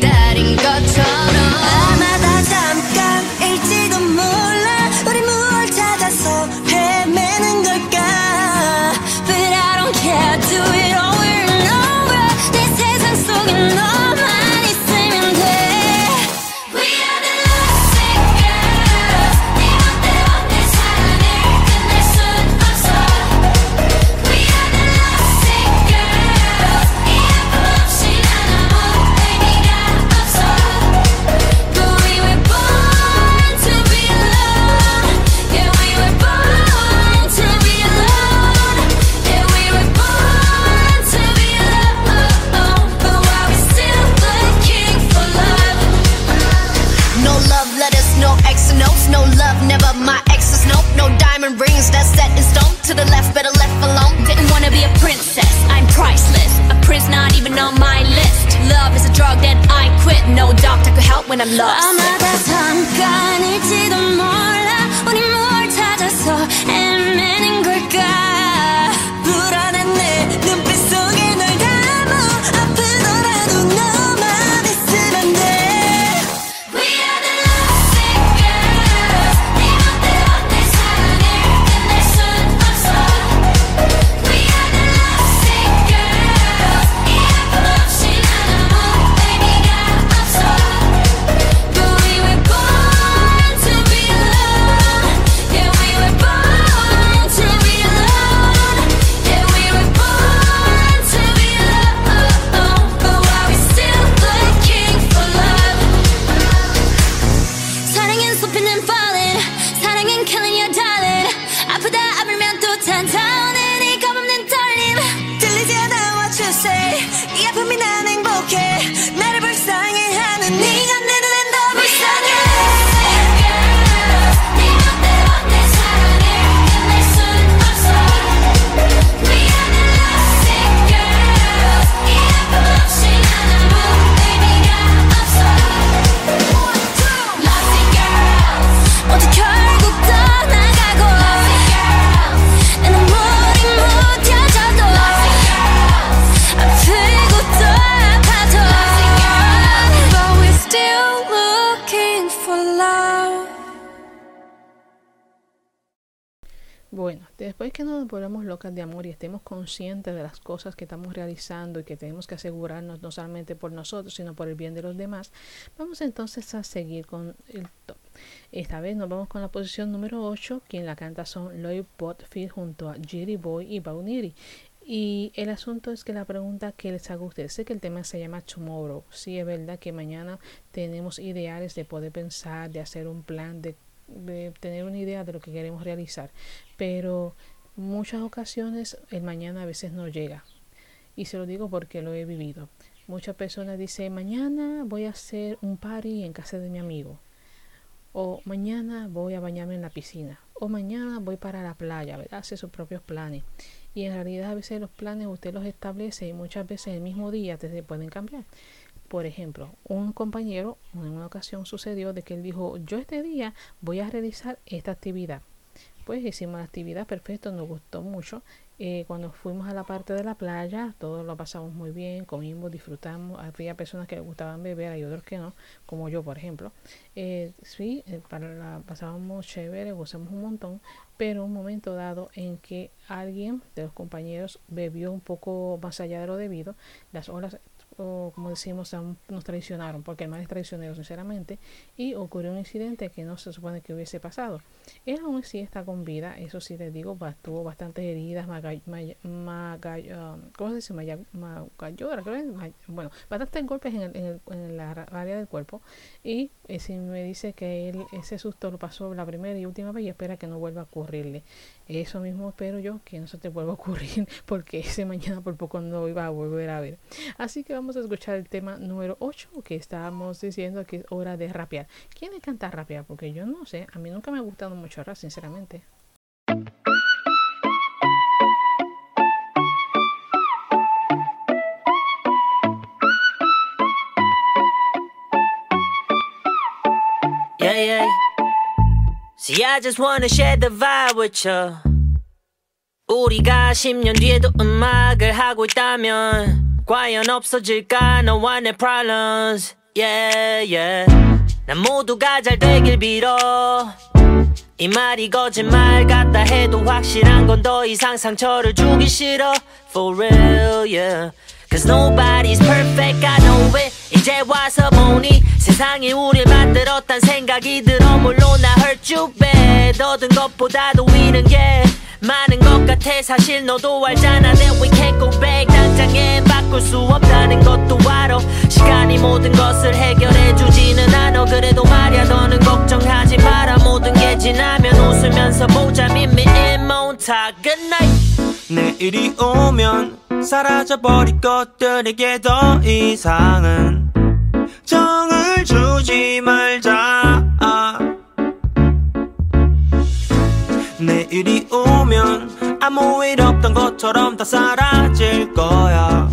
conscientes de las cosas que estamos realizando y que tenemos que asegurarnos no solamente por nosotros, sino por el bien de los demás, vamos entonces a seguir con el top. Esta vez nos vamos con la posición número 8, quien la canta son Lloyd Botfield junto a Jerry Boy y Bauniri. Y el asunto es que la pregunta que les hago a ustedes, sé que el tema se llama Tomorrow. Sí, es verdad que mañana tenemos ideales de poder pensar, de hacer un plan, de, de tener una idea de lo que queremos realizar. Pero muchas ocasiones el mañana a veces no llega. Y se lo digo porque lo he vivido. Muchas personas dicen, mañana voy a hacer un party en casa de mi amigo. O mañana voy a bañarme en la piscina. O mañana voy para la playa, ¿verdad? Hace sus propios planes. Y en realidad a veces los planes usted los establece y muchas veces el mismo día te se pueden cambiar. Por ejemplo, un compañero en una ocasión sucedió de que él dijo, yo este día voy a realizar esta actividad. Pues hicimos la actividad, perfecto, nos gustó mucho. Eh, cuando fuimos a la parte de la playa, todos lo pasamos muy bien, comimos, disfrutamos. Había personas que les gustaban beber, hay otros que no, como yo, por ejemplo. Eh, sí, eh, para la, pasábamos chévere, gozamos un montón, pero un momento dado en que alguien de los compañeros bebió un poco más allá de lo debido, las olas o como decimos, nos traicionaron, porque el mal es traicionero, sinceramente, y ocurrió un incidente que no se supone que hubiese pasado. Él aún sí está con vida, eso sí les digo, tuvo bastantes heridas, magall- magall- um, ¿cómo se dice? Maya- magallora, creo que es, ma- bueno, bastantes golpes en, el- en el- en la área del cuerpo, y eh, si me dice que él ese susto lo pasó la primera y última vez y espera que no vuelva a ocurrirle. Eso mismo espero yo, que no se te vuelva a ocurrir, *laughs* porque ese mañana por poco no iba a volver a ver. Así que vamos a escuchar el tema número 8 que estábamos diciendo que es hora de rapear. ¿Quién le canta rapear? Porque yo no sé, a mí nunca me ha gustado mucho rap, sinceramente. See, I just wanna share the vibe with you. 우리가 10년 뒤에도 음악을 하고 있다면 과연 없어질까 너와 내 problems yeah yeah 난 모두가 잘 되길 빌어 이 말이 거짓말 같다 해도 확실한 건 더 이상 상처를 주기 싫어 For real yeah Cause nobody's perfect I know it. 이제 와서 보니 세상이 우릴 만들었단 생각이 들어. 물론 나 hurt you bad. 얻은 것보다도 위는 게 많은 것 같아. 사실 너도 알잖아. That we can't go back. 당장엔 바꿀 수 없다는 것도 알아. 시간이 모든 것을 해결해 주지는 않아. 그래도 말야 너는 걱정하지 마라. 모든 게 지나면 웃으면서 보자. Me in Montauk. Good 내일이 오면 사라져버릴 것들에게 더 이상은 정을 주지 말자. 내일이 오면 아무 일 없던 것처럼 다 사라질 거야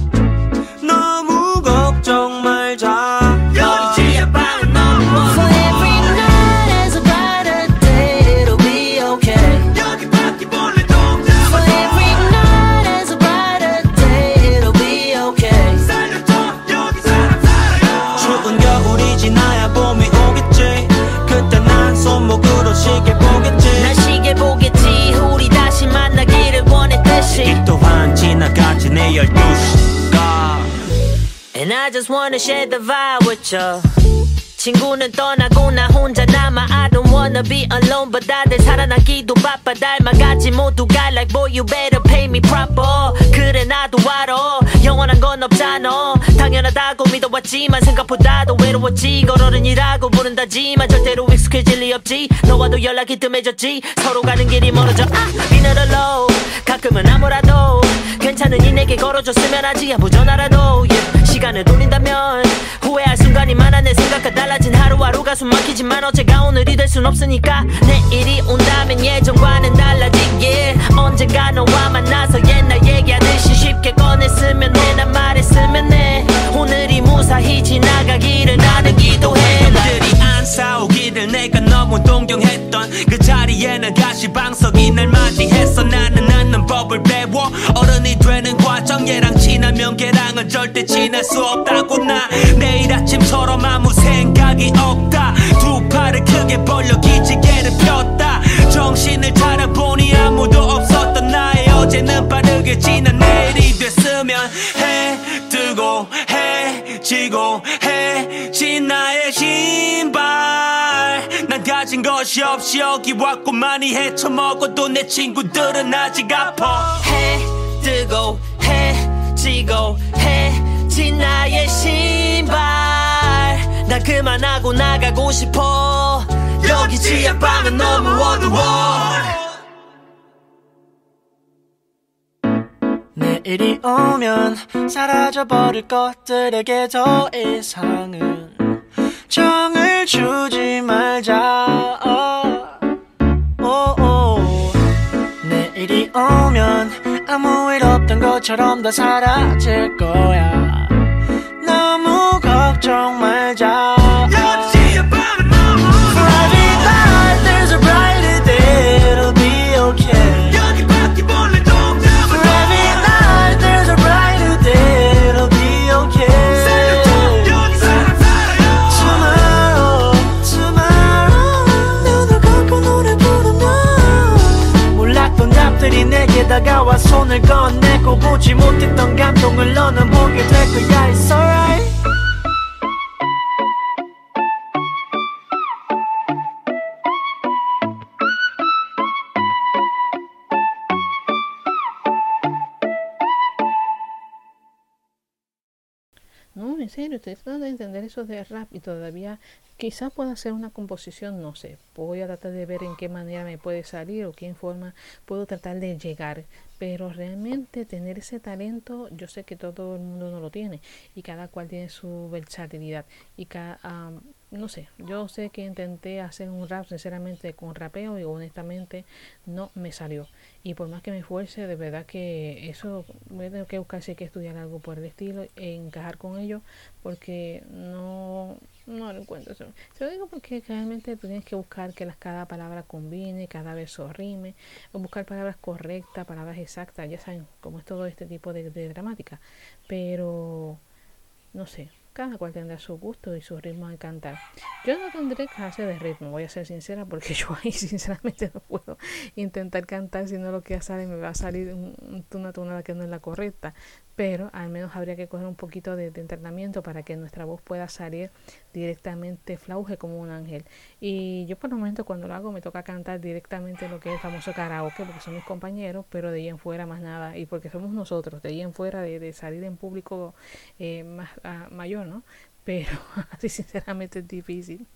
just wanna share the vibe with you 친구는 떠나고 나 혼자 남아. I don't wanna be alone but 다들 살아남기도 바빠. 닮아가지 모두가 like boy you better pay me proper. 그래 나도 알아. 영원한 건 없잖아. 당연하다고 믿어왔지만 생각보다도 외로웠지. 걸어른이라고 부른다지만 절대로 익숙해질 리 없지. 너와도 연락이 뜸해졌지. 서로 가는 길이 멀어져. 아 비늘 alone. 가끔은 아무라도 괜찮으니 내게 걸어줬으면 하지 아무 전화라도 yeah. 시간을 돌린다면 후회할 순간이 많아 내 생각과 달라진 하루하루가 숨 막히지만 어제가 오늘이 될 순 없으니까 내일이 온다면 예전과는 달라지길 언젠가 너와 만나서 옛날 얘기하듯이 쉽게 꺼냈으면 해난 말했으면 해 오늘이 무사히 지나가기를 나는 기도해. 남들이 안 싸우기를 내가 너무 동경했던 그 자리에 는 가시방석이 날 맞이했어. 나 얘랑 친하면 걔랑은 절대 지낼 수 없다고 나. 내일 아침처럼 아무 생각이 없다. 두 팔을 크게 벌려 기지개를 폈다. 정신을 차려보니 아무도 없었던 나의 어제는 빠르게 지난 내일이 됐으면 해 뜨고 해 지고 해 진 나의 신발. 난 가진 것이 없이 여기 왔고 많이 헤쳐먹어도 내 친구들은 아직 아파. 해 뜨고 해 지고 해진 나의 신발. 나 그만하고 나가고 싶어. 여기 지하방은 너무 어두워. 내일이 오면 사라져버릴 것들에게 더 이상은 정을 주지 말자 것처럼 다 사라질 거야. 너무 걱정 말자 다가와 손을 건네고 보지 못했던 감동을 너는 보게 될 거야 It's alright No, en serio, estoy tratando de entender eso de rap y todavía quizás pueda hacer una composición, no sé. Voy a tratar de ver en qué manera me puede salir o qué forma puedo tratar de llegar. pero realmente tener ese talento, yo sé que todo el mundo no lo tiene y cada cual tiene su versatilidad y cada, no sé, yo sé que intenté hacer un rap sinceramente con rapeo y honestamente no me salió. Y por más que me esfuerce, de verdad que eso voy a tener que buscar si hay que estudiar algo por el estilo e encajar con ello porque no, no lo encuentro. Se lo digo porque realmente tú tienes que buscar que las, cada palabra combine, cada verso rime, buscar palabras correctas, palabras exactas, ya saben cómo es todo este tipo de, de dramática. Pero, no sé, cada cual tendrá su gusto y su ritmo de cantar. Yo no tendré clase de ritmo, voy a ser sincera, porque *laughs* yo ahí sinceramente no puedo intentar cantar, si no lo que sale me va a salir un, una tonada que no es la correcta. Pero al menos habría que coger un poquito de entrenamiento para que nuestra voz pueda salir directamente flauje como un ángel. Y yo por el momento cuando lo hago me toca cantar directamente lo que es el famoso karaoke, porque son mis compañeros, pero de ahí en fuera más nada. Y porque somos nosotros, de ahí en fuera de, de salir en público eh, más ah, mayor, ¿no? Pero *laughs* así sinceramente es difícil.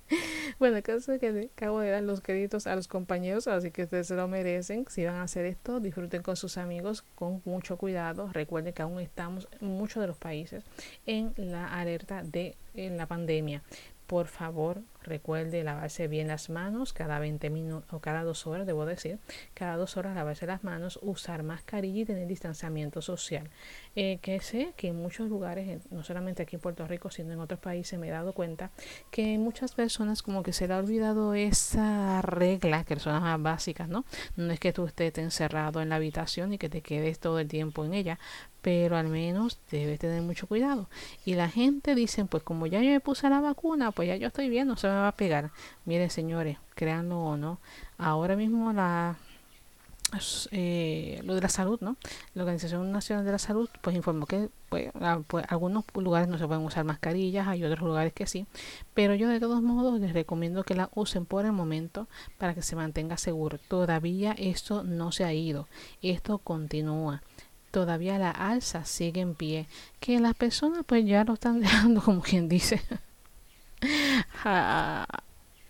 Bueno, el caso es que acabo de dar los créditos a los compañeros, así que ustedes se lo merecen. Si van a hacer esto, disfruten con sus amigos con mucho cuidado. Recuerden que aún estamos en muchos de los países en la alerta de en la pandemia. Por favor, recuerde lavarse bien las manos cada 20 minutos o cada dos horas, debo decir, cada dos horas lavarse las manos, usar mascarilla y tener distanciamiento social. Eh, que sé que en muchos lugares, no solamente aquí en Puerto Rico, sino en otros países, me he dado cuenta que muchas personas como que se le ha olvidado esa regla, que son las más básicas, ¿no? No es que tú estés encerrado en la habitación y que te quedes todo el tiempo en ella, pero al menos debes tener mucho cuidado. Y la gente dice, pues como ya yo me puse la vacuna, pues ya yo estoy bien, no se me va a pegar. Miren señores, créanlo o no, ahora mismo la eh, lo de la salud, ¿no? La Organización Nacional de la Salud pues informó que pues, pues, algunos lugares no se pueden usar mascarillas, hay otros lugares que sí, pero yo de todos modos les recomiendo que la usen por el momento para que se mantenga seguro. Todavía esto no se ha ido, esto continúa todavía la alza sigue en pie, que las personas pues ya lo están *laughs* dejando como quien dice. *laughs* Ah,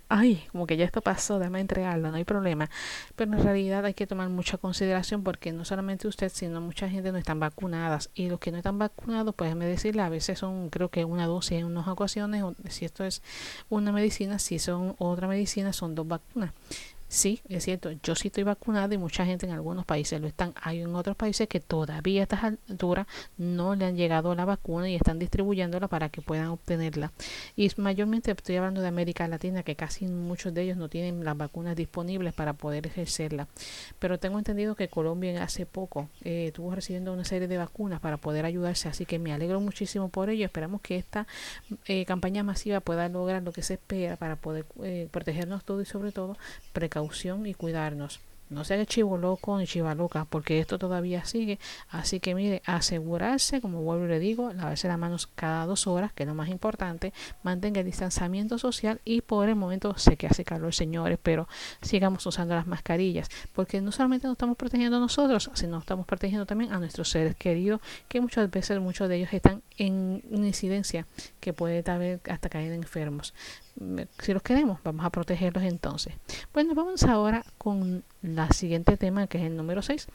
ay, como que ya esto pasó, déjame entregarlo, no hay problema. Pero en realidad hay que tomar mucha consideración porque no solamente usted, sino mucha gente no están vacunadas. Y los que no están vacunados, pues déjeme decirle, a veces son, creo que una dosis en unas ocasiones, si esto es una medicina, si son otra medicina, son dos vacunas. Sí, es cierto, yo sí estoy vacunada y mucha gente en algunos países lo están. Hay en otros países que todavía a estas alturas no le han llegado la vacuna y están distribuyéndola para que puedan obtenerla. Y mayormente estoy hablando de América Latina, que casi muchos de ellos no tienen las vacunas disponibles para poder ejercerla. Pero tengo entendido que Colombia hace poco eh, estuvo recibiendo una serie de vacunas para poder ayudarse, así que me alegro muchísimo por ello. Esperamos que esta eh, campaña masiva pueda lograr lo que se espera para poder eh, protegernos todos y sobre todo y cuidarnos. No sea chivo loco ni chiva loca, porque esto todavía sigue. Así que mire, asegurarse, como vuelvo y le digo, lavarse las manos cada dos horas, que es lo más importante. Mantenga el distanciamiento social y por el momento sé que hace calor, señores, pero sigamos usando las mascarillas, porque no solamente nos estamos protegiendo a nosotros, sino estamos protegiendo también a nuestros seres queridos, que muchas veces muchos de ellos están en incidencia que puede tal hasta caer enfermos si los queremos, vamos a protegerlos entonces. Bueno, vamos ahora con la siguiente tema que es el número 6.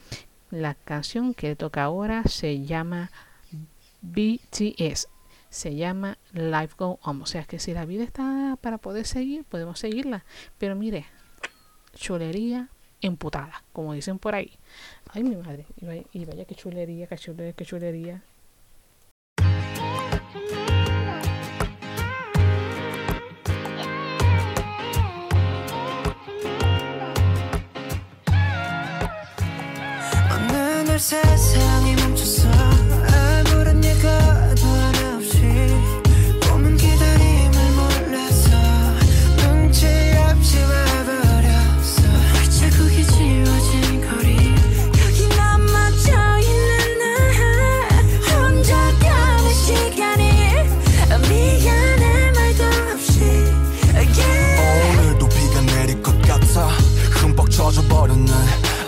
La canción que toca ahora se llama BTS. Se llama Life Go On. O sea que si la vida está para poder seguir, podemos seguirla. Pero mire, chulería emputada, como dicen por ahí. Ay, mi madre. Y vaya, que chulería, que chulería, que chulería. obsessed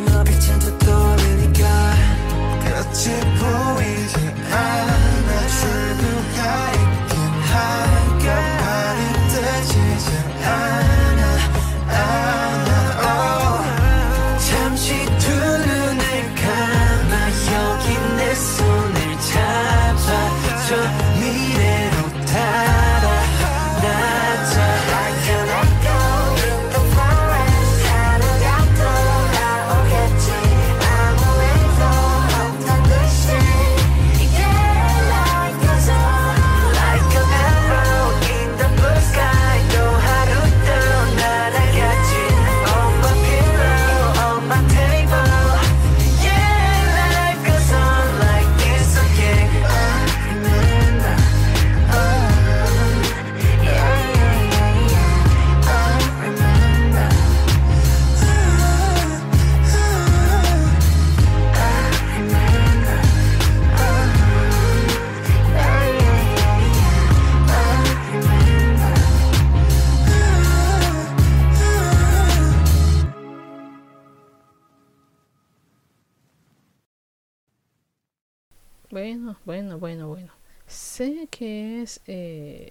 Making love each to Bueno, bueno, bueno. Sé que es eh,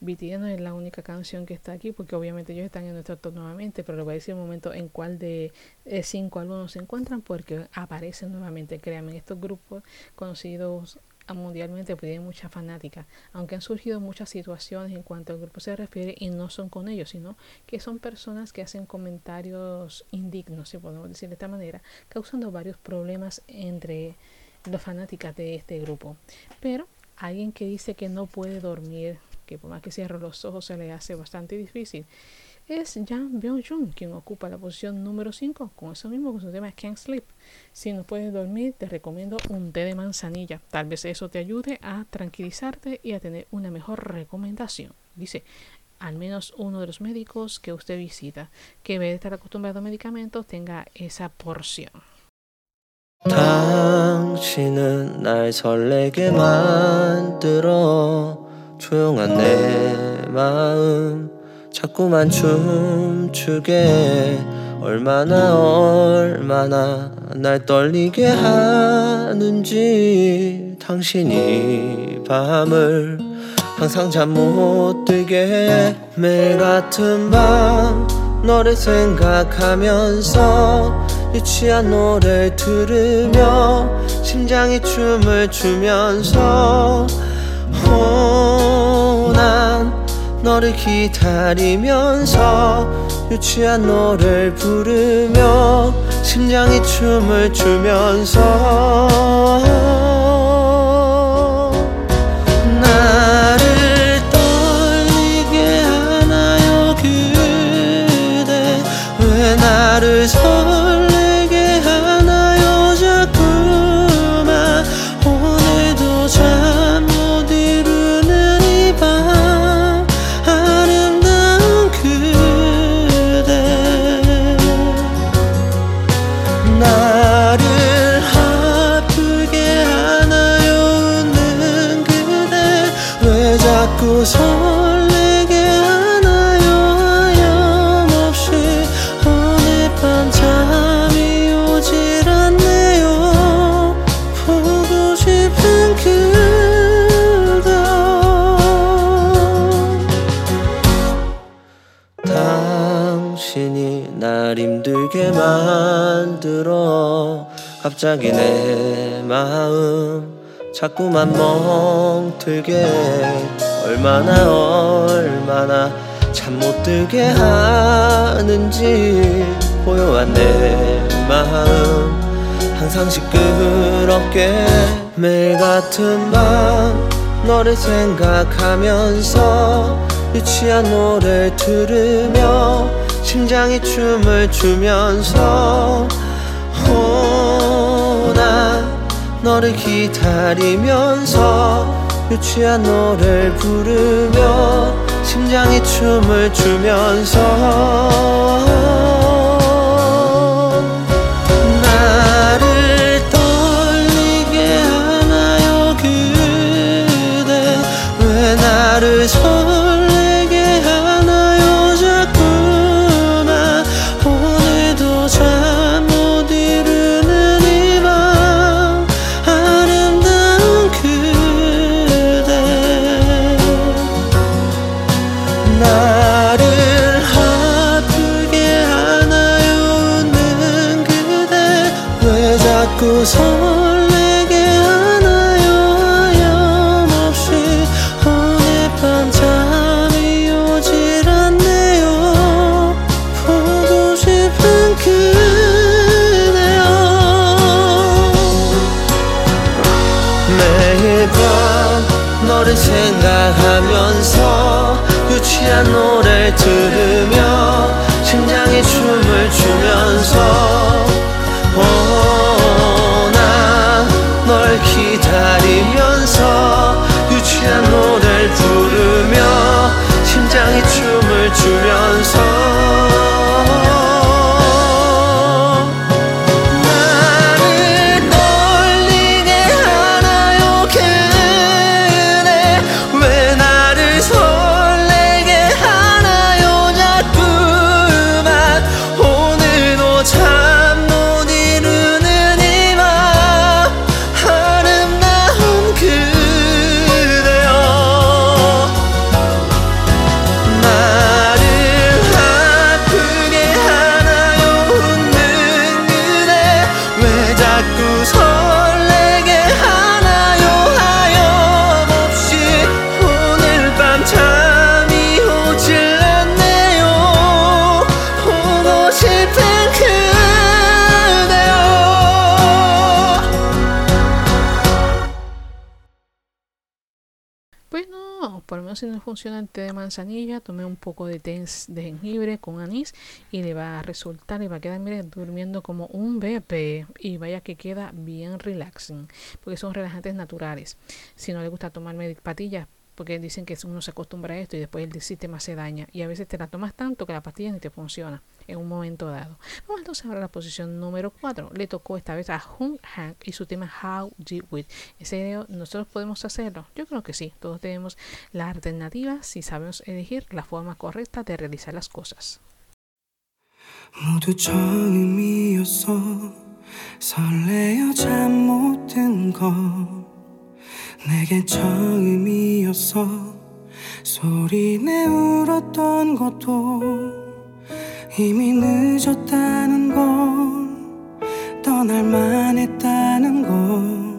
no es la única canción que está aquí, porque obviamente ellos están en nuestro top nuevamente, pero les voy a decir un momento en cuál de eh, cinco álbumes se encuentran, porque aparecen nuevamente. Créanme, estos grupos conocidos mundialmente pues, tienen mucha fanática, aunque han surgido muchas situaciones en cuanto al grupo se refiere y no son con ellos, sino que son personas que hacen comentarios indignos, si podemos decir de esta manera, causando varios problemas entre las fanáticas de este grupo. Pero alguien que dice que no puede dormir, que por más que cierre los ojos se le hace bastante difícil, es Jan Byung-jun, quien ocupa la posición número 5 con eso mismo, con su tema Can't Sleep. Si no puedes dormir, te recomiendo un té de manzanilla. Tal vez eso te ayude a tranquilizarte y a tener una mejor recomendación. Dice, al menos uno de los médicos que usted visita, que en vez de estar acostumbrado a medicamentos, tenga esa porción. 당신은 날 설레게 만들어 조용한 내 마음 자꾸만 춤추게 얼마나 얼마나 날 떨리게 하는지 당신이 밤을 항상 잠 못 들게 매일 같은 밤 너를 생각하면서 유치한 노래를 들으며 심장이 춤을 추면서 어, 난 너를 기다리면서 유치한 노래를 부르며 심장이 춤을 추면서 갑자기 내 마음 자꾸만 멍들게 얼마나 얼마나 잠 못 들게 하는지 고요한 내 마음 항상 시끄럽게 매일 같은 밤 너를 생각하면서 유치한 노래를 들으며 심장이 춤을 추면서 어, 난 너를 기다리면서 유치한 노래를 부르며 심장이 춤을 추면서 나를 to the funciona el té de manzanilla, tome un poco de té de jengibre con anís y le va a resultar y va a quedar, mire, durmiendo como un bebé. Y vaya que queda bien relaxing, porque son relajantes naturales. Si no le gusta tomar patillas, porque dicen que uno se acostumbra a esto y después el sistema se daña. Y a veces te la tomas tanto que la pastilla ni te funciona en un momento dado. Vamos entonces a la posición número 4. Le tocó esta vez a Hung Hank y su tema How Did We. ¿En serio nosotros podemos hacerlo? Yo creo que sí. Todos tenemos la alternativa si sabemos elegir la forma correcta de realizar las cosas. 이미 늦었다는 걸 떠날만 했다는 걸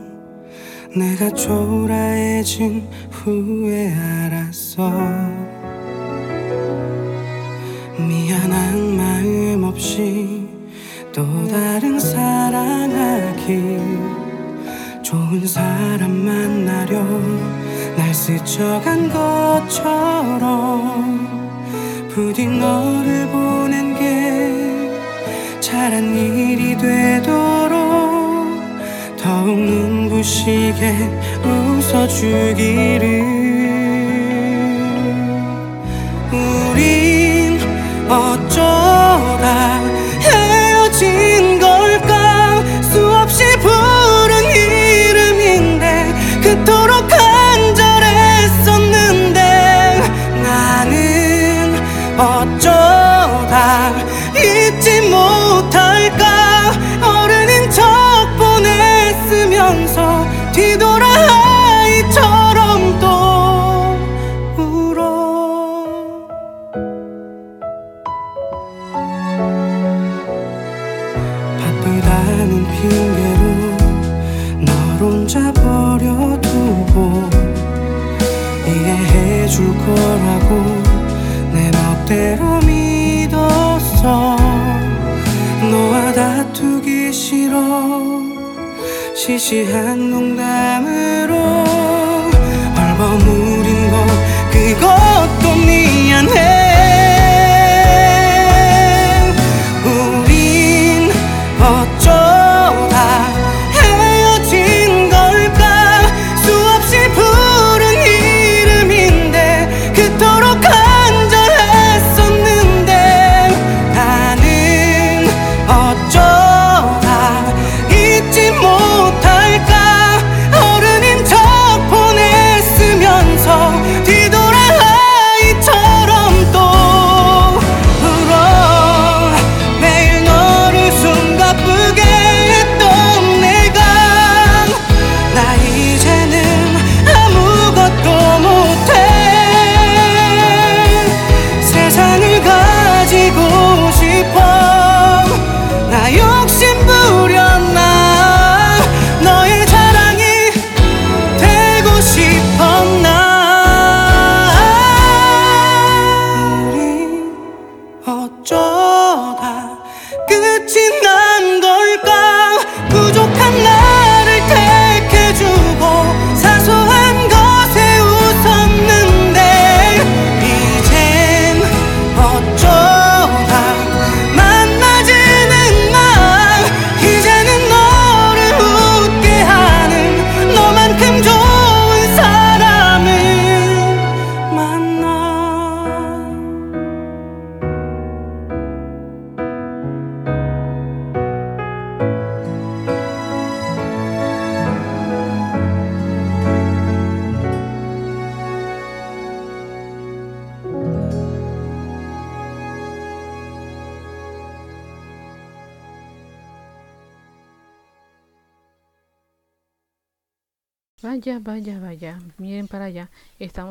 내가 초라해진 후에 알았어. 미안한 마음 없이 또 다른 사랑하기 좋은 사람 만나려 날 스쳐간 것처럼 부디 너를 보낸 게 잘한 일이 되도록 더욱 눈부시게 웃어주기를. 우린 어쩌다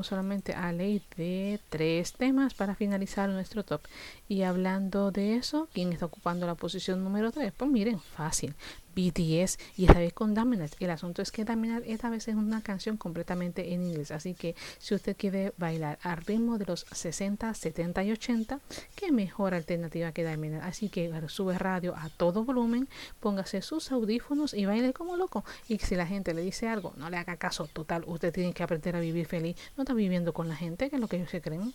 solamente a ley de tres nuestro top. Y hablando de eso, ¿quién está ocupando la posición número 3? Pues miren, fácil. BTS y esta vez con Dominant. El asunto es que Dominant esta vez es una canción completamente en inglés. Así que si usted quiere bailar al ritmo de los 60, 70 y 80, qué mejor alternativa que Dominant. Así que sube radio a todo volumen, póngase sus audífonos y baile como loco. Y si la gente le dice algo, no le haga caso. Total, usted tiene que aprender a vivir feliz. No está viviendo con la gente, que es lo que ellos se creen.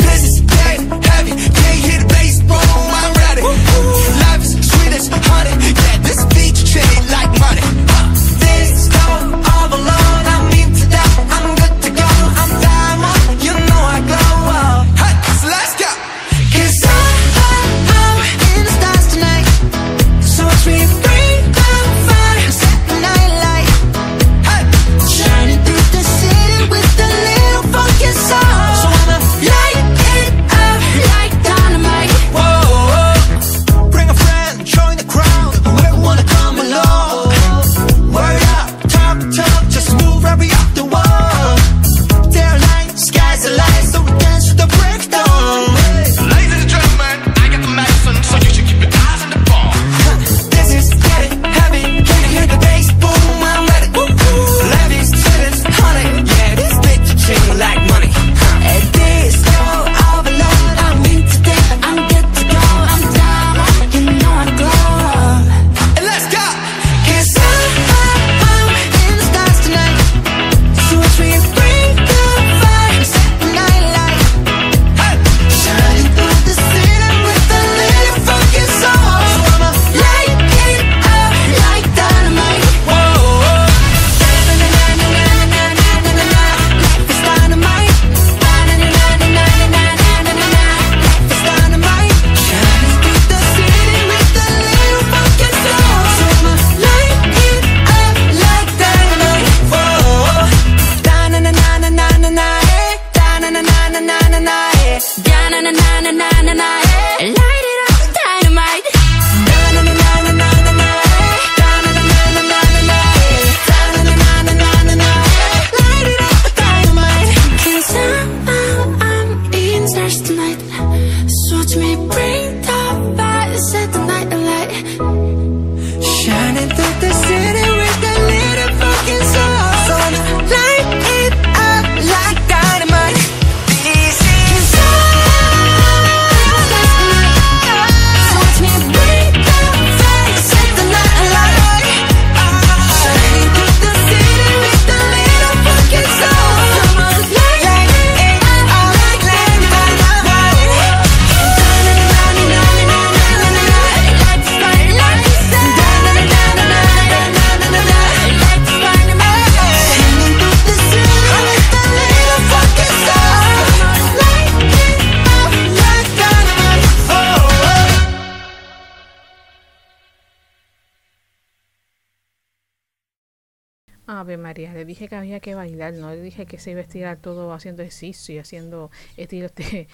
que bailar, no le dije que se iba a estirar todo haciendo ejercicio y haciendo estilos de-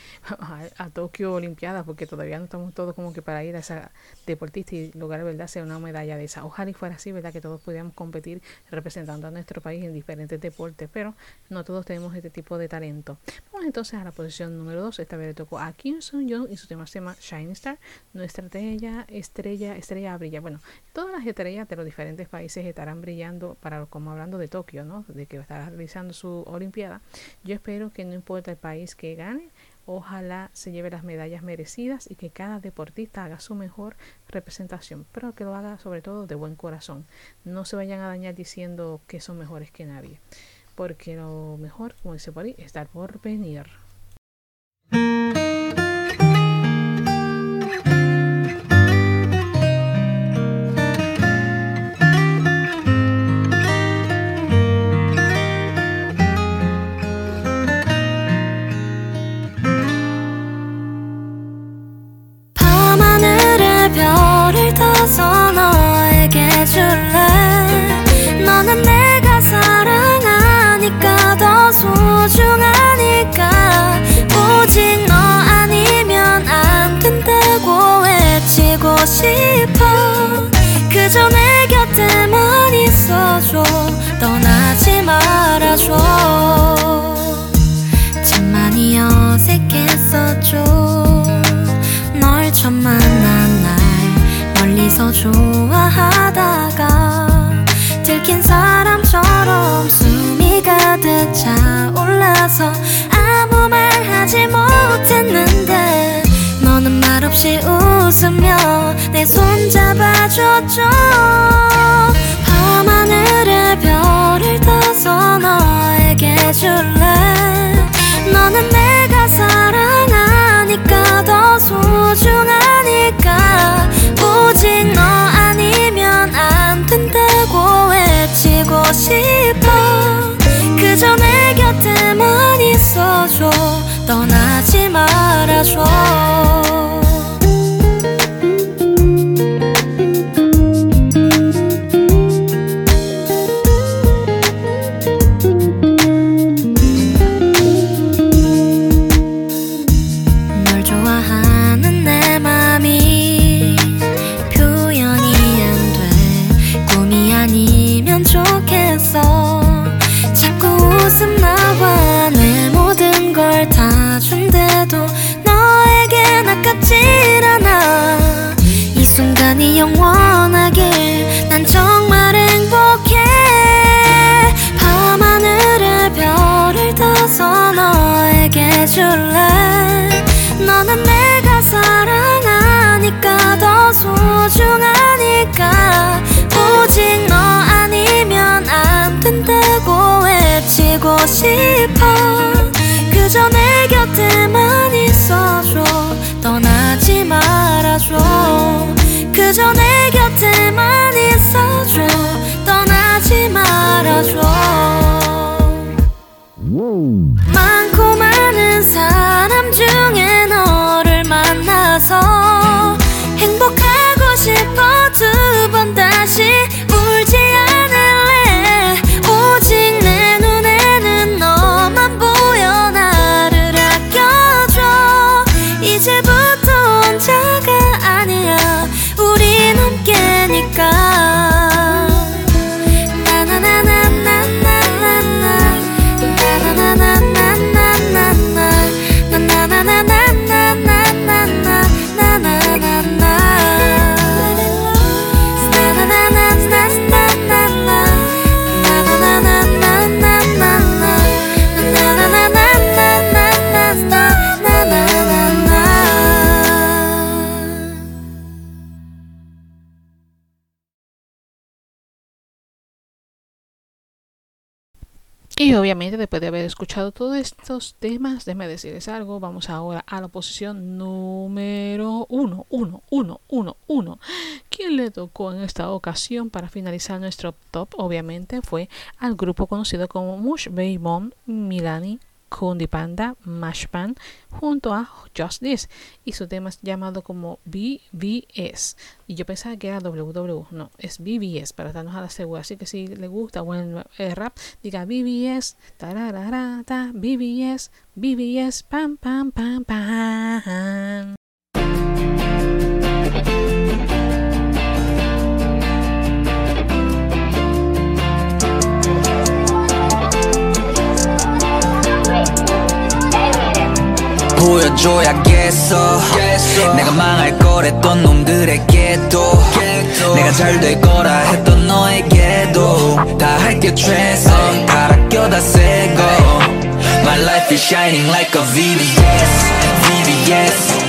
a, Tokio Olimpiada, porque todavía no estamos todos como que para ir a esa deportista y lograr, ¿verdad?, ser una medalla de esa. Ojalá y fuera así, ¿verdad?, que todos pudiéramos competir representando a nuestro país en diferentes deportes, pero no todos tenemos este tipo de talento. Vamos entonces a la posición número 2. Esta vez le tocó a Kim Sung Young y su tema se llama Shining Star. Nuestra estrella, estrella, estrella brilla. Bueno, todas las estrellas de los diferentes países estarán brillando para como hablando de Tokio, ¿no? De que estará realizando su Olimpiada. Yo espero que no importa el país que gane, ojalá se lleve las medallas merecidas y que cada deportista haga su mejor representación, pero que lo haga sobre todo de buen corazón. No se vayan a dañar diciendo que son mejores que nadie, porque lo mejor, como dice por ahí, está por venir. 안아줘 참 많이 어색했었죠 널 처음 만난 날 멀리서 좋아하다가 들킨 사람처럼 숨이 가득 차올라서 아무 말 하지 못했는데 너는 말없이 웃으며 내 손 잡아줬죠. 줄래? 너는 내가 사랑하니까 더 소중하니까. 오직 너 아니면 안 된다고 외치고 싶어. 그저 내 곁에만 있어줘. 떠나지 말아줘 줄래? 너는 내가 사랑하니까 더 소중하니까. 오직 너 아니면 안 된다고 외치고 싶어. 그저 내 곁에만 있어줘. 떠나지 말아줘. 그저 내 곁에만 있어줘. 떠나지 말아줘 Y obviamente después de haber escuchado todos estos temas, déjenme decirles algo, vamos ahora a la posición número uno, uno, uno, uno, uno. Quien le tocó en esta ocasión para finalizar nuestro top, obviamente, fue al grupo conocido como Mush Baby Bomb Milani Kundi Panda Mashpan junto a Just This y su tema es llamado como BBS y yo pensaba que era WW no es BBS para darnos a la segura. Así que si le gusta buen eh, rap diga BBS tarararata BBS BBS pam pam pam pam 보여줘야겠어. 내가 망할 거랬던 놈들에게도 내가 잘 될 거라 했던 너에게도 다 할게 최선. 다 아껴 다 새거 My life is shining like a VVS VVS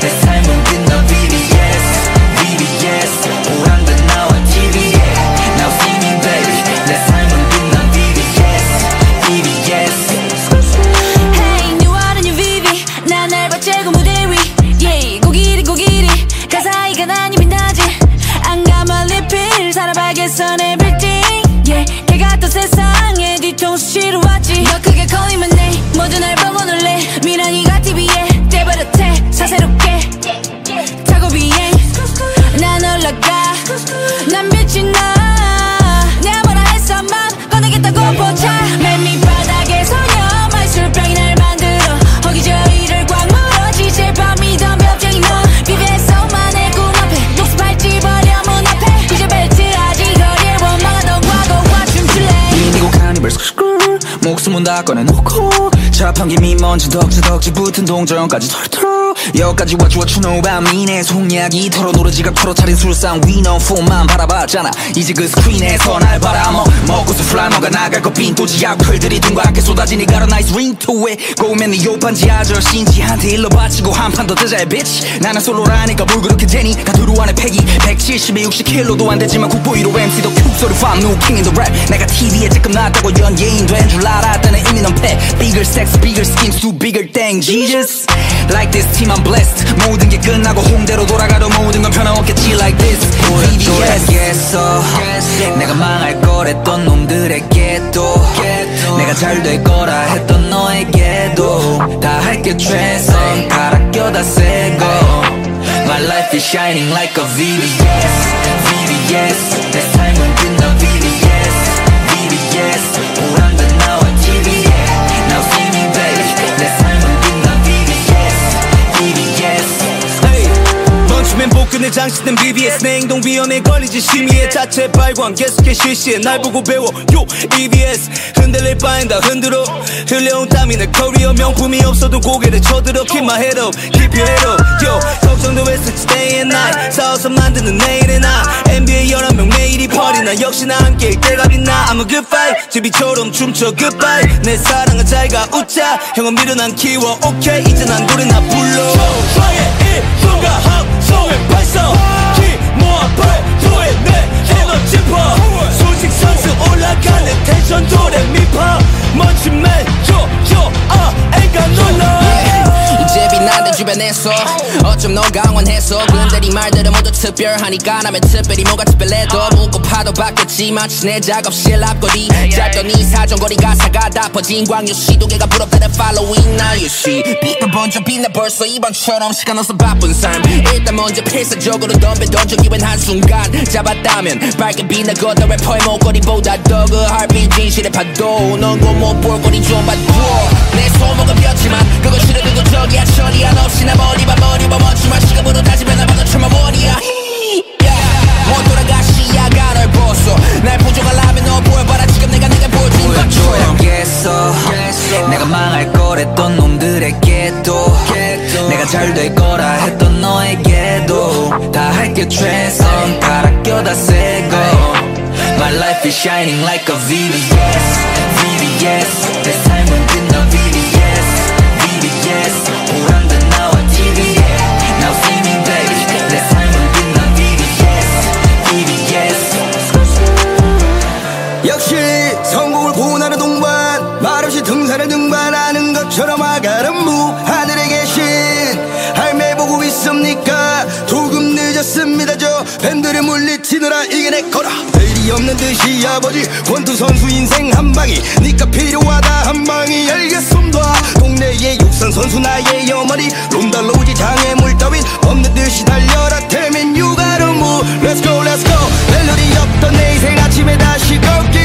목숨은 다 꺼내놓고 자판기 미먼지 덕지 덕지 붙은 동전까지 털털 여기까지 와주어 추노 밤이네 속약이 털어 노래 지갑 털어 차린 술상 위너 폰만 바라봤잖아. 이제 그 스크린에서 날 바라먹 먹고 몰라 너가 나갈 거 빈도지 악플들이 둥그랗게 쏟아지니 got a nice ring to it. 고우면 네 요판지 아저씨인지한테 일러 바치고 한 판 더 뜨자 bitch. 나는 솔로라니까 뭘 그렇게 되니? 다 두루안에 패기 170에 60킬로도 안 되지만 국보 1호 MC도 큐 소리 fam new king 내가 TV에 지금 나왔다고 연예인 된줄 알 았다는 이미 넌패 bigger sex bigger schemes do bigger thing Jesus like this team I'm blessed 모든 게 끝나고 홈대로 돌아가도 모든 건 변함없겠지 like this VVS 내가 망할 거랬던 놈들에게도 내가 잘 될 거라 했던 너에게도 다 할게 최선 갈아 껴다 새고 My life is shining like a VVS VVS 내 삶은 복근에 장식된 BBS 내 행동 위험에 걸리지 심의에 자체 발광. 계속해 실시해 날 보고 배워. 요 EBS 흔들릴 바엔 다 흔들어. 흘려온 땀이 내 커리어 명품이 없어도 고개를 쳐들어 Keep my head up, keep your head up Yo, 걱정도 왜 쓰지 day and night 싸워서 만드는 내일의 나. NBA 11명 매일이 party 나. 역시나 함께일 때가 빛나. I'm a good fight 제비처럼 춤춰 goodbye. 내 사랑은 잘가 웃자. 형은 미련한 키워. 오케이 이제 난 노래 나 불러. 저의 이 순간 함성을 발성 키 모아 발도에 내 에너지 파 소식 선수 올라가는 텐션 도레미파. 먼지맨 저저 아 애가 놀라 빛나는 주변에서 어쩜 넌 강원해서? 네 말들은 모두 특별하니까 남의 특별히 뭐가 특별해도 묻고 파도 바뀌었지만 내 작업실 앞거리 이 사정거리 가사가 다 퍼진 광유 시 도개가 부럽다는 now you see 빛나 번쩍 빛나 벌써 이번처럼 시간 없어 바쁜 삶. 일단 먼저 필사적으로 덤벼 던져 기분 한순간 잡았다면 밝게 빛나거든 래퍼의 목걸이보다 더그 heartbeat 진실의 파도. 넌곳못 볼거리 좀 봐도 내 손목은 폈지만 그거 싫어도 저기야 처리야 없이 나 머리봐 머리봐 멋지마 시간으로 다시 참아 머리야 못 돌아가 시야가 널 벗어. 날 부족하려면 너 보여봐라. 지금 내가 내가 보여준 것처럼 내가 망할 거랬던 놈들에게도 내가 잘 될 거라 했던 너에게도 다 할게 최선. 갈아 껴다 새고 My life is shining like a VVS VVS 내삶 팬들을 물리치느라 이겨냈거라. 내일이 없는 듯이 아버지 권투 선수 인생 한 방이. 니가 필요하다 한 방이 알겠습니다. 동네의 육상 선수 나의 어머니. 롬달로우지 장애물 따윈 없는 듯이 달려라. 태민 육아로 무 Let's go let's go. 멜로디 없던 내 인생 아침에 다시 걷기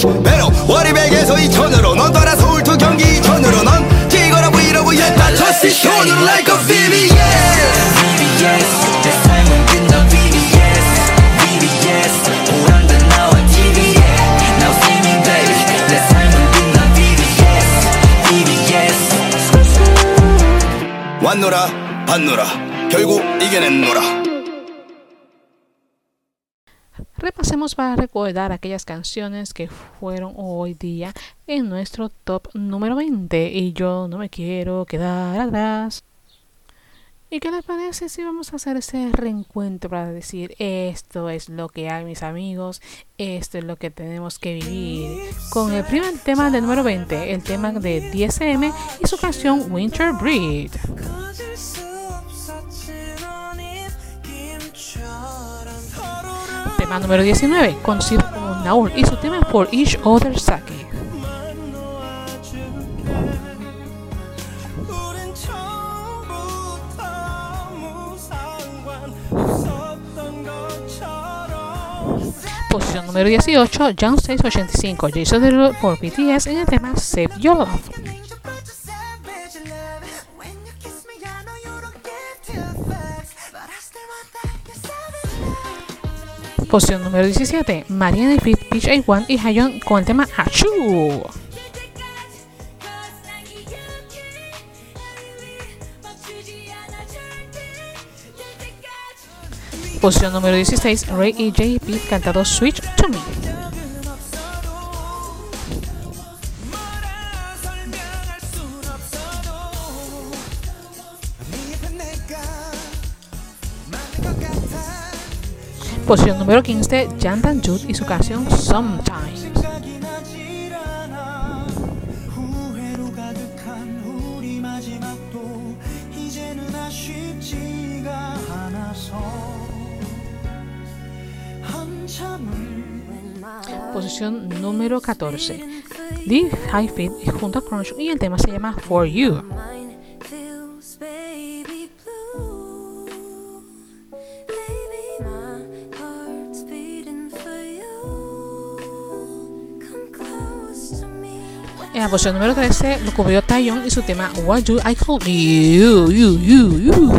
배로 워리백에서 이천으로 넌 떠나 서울 투 경기 이천으로 넌 찍어라 브이로그 했다 저씨 쇼는 like a 내 삶은 오란다 나와 TV에 Now baby 내 삶은 빛나 VVS VVS 왔노라 봤노라 결국 이겨냈노라 Repasemos para recordar aquellas canciones que fueron hoy día en nuestro top número 20 y yo no me quiero quedar atrás. ¿Y qué les parece si vamos a hacer ese reencuentro para decir esto es lo que hay mis amigos, esto es lo que tenemos que vivir? Con el primer tema del número 20, el tema de DSM y su canción Winter Breed. Tema número 19, conocido como Naur y su tema For Each Other Sake. Posición número 18, John 685, Jason Derulo por BTS en el tema Save Your Love. Posición número 17, Mariana y Peach A1 y Hayon con el tema Achoo. Posición número 16, Ray y JP cantado Switch to Me. Posición número 15, Jan Tanjut y su canción Sometimes. Posición número 14, Deep High Fit junto a Crunch y el tema se llama For You. En la posición número 13 lo cubrió Taeyong y su tema What Do I Call You, you, you, you.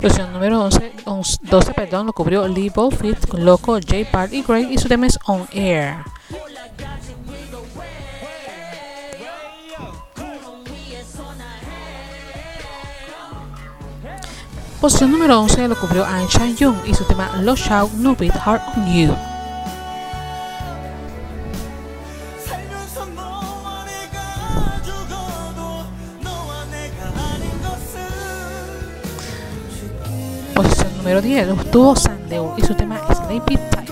Posición número 11, 11, 12 perdón, lo cubrió Lee Bowfield, Loco, J. Park y Greg y su tema es On Air. Posición número 11 lo cubrió Ahn Young y su tema Lost Shout No Beat Hard on You. Posición número 10 lo obtuvo Sandeun y su tema Sleepy Time.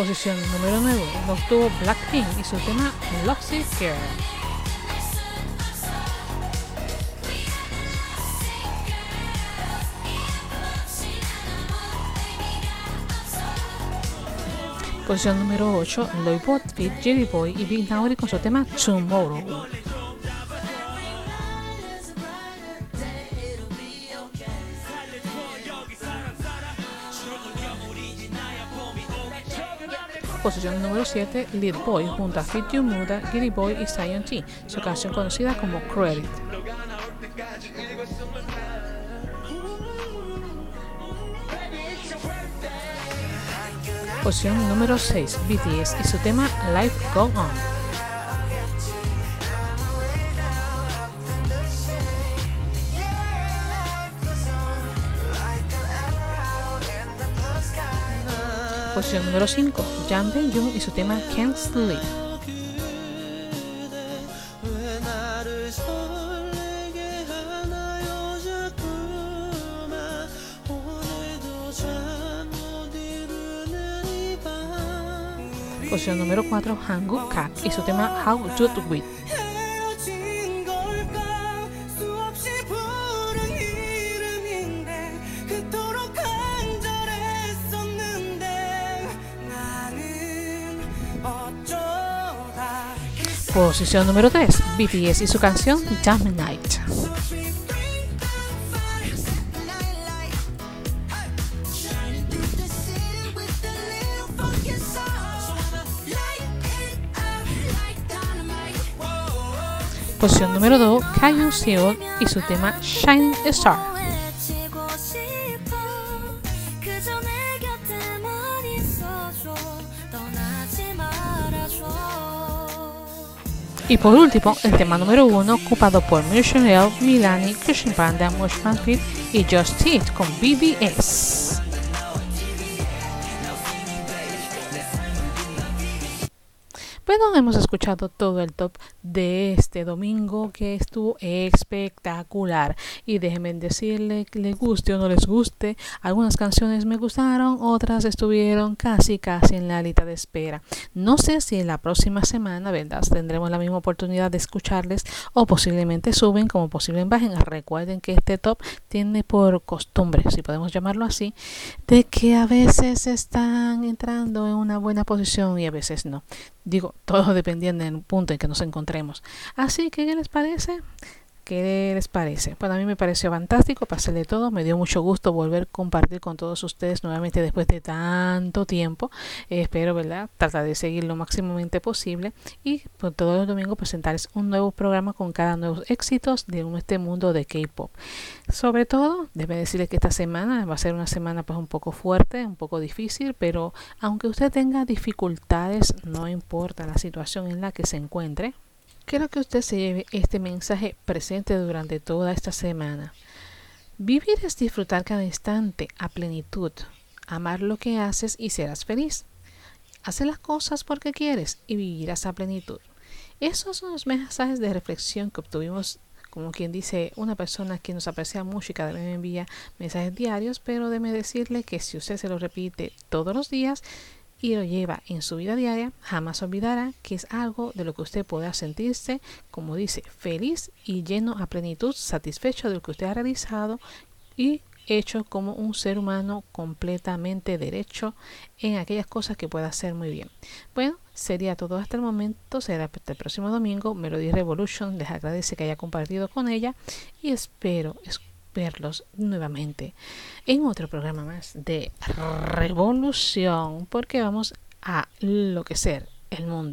Posición número 9 lo obtuvo Blackpink y su tema Luxy Girl. Posición número 8, Loibot Fit, Jerry Boy y Big Nauri con su tema Tomorrow. Posición número 7, Lead Boy junto a Fit You Muda, Giddy Boy y Zion T, su canción conocida como Credit. Posición número 6, BTS y su tema Life Go On. posición número 5, Jang Bae-jun y su tema Can't Sleep. Posición número 4, Hanguk Kak y su tema How Good With. Posición número 3, BTS y su canción Jam Night. Posición número 2, Kayun Seol y su tema Shining Star. Y por último, el tema número 1 ocupado por Michelle, Milani, Christian Panda, Mushman Fit y Just It con BBS. Hemos escuchado todo el top de este domingo que estuvo espectacular. Y déjenme decirle que les guste o no les guste. Algunas canciones me gustaron, otras estuvieron casi casi en la lista de espera. No sé si en la próxima semana, ¿verdad? Tendremos la misma oportunidad de escucharles o posiblemente suben como posiblemente bajen. Recuerden que este top tiene por costumbre, si podemos llamarlo así, de que a veces están entrando en una buena posición y a veces no. Digo, todo dependiendo del punto en que nos encontremos. Así que, ¿qué les parece? ¿Qué les parece? Bueno, a mí me pareció fantástico, pasé de todo, me dio mucho gusto volver a compartir con todos ustedes nuevamente después de tanto tiempo. Espero, ¿verdad? Tratar de seguir lo máximamente posible y pues, todos los domingos presentarles un nuevo programa con cada nuevo éxitos de este mundo de K-pop. Sobre todo, debe decirles que esta semana va a ser una semana pues un poco fuerte, un poco difícil, pero aunque usted tenga dificultades, no importa la situación en la que se encuentre, Quiero que usted se lleve este mensaje presente durante toda esta semana. Vivir es disfrutar cada instante a plenitud, amar lo que haces y serás feliz. Hace las cosas porque quieres y vivirás a plenitud. Esos son los mensajes de reflexión que obtuvimos, como quien dice, una persona que nos aprecia mucho y cada vez me envía mensajes diarios, pero déme decirle que si usted se lo repite todos los días, y lo lleva en su vida diaria, jamás olvidará que es algo de lo que usted pueda sentirse, como dice, feliz y lleno a plenitud, satisfecho de lo que usted ha realizado y hecho como un ser humano completamente derecho en aquellas cosas que pueda hacer muy bien. Bueno, sería todo hasta el momento, será hasta el próximo domingo. Melody Revolution les agradece que haya compartido con ella y espero verlos nuevamente en otro programa más de revolución porque vamos a enloquecer el mundo.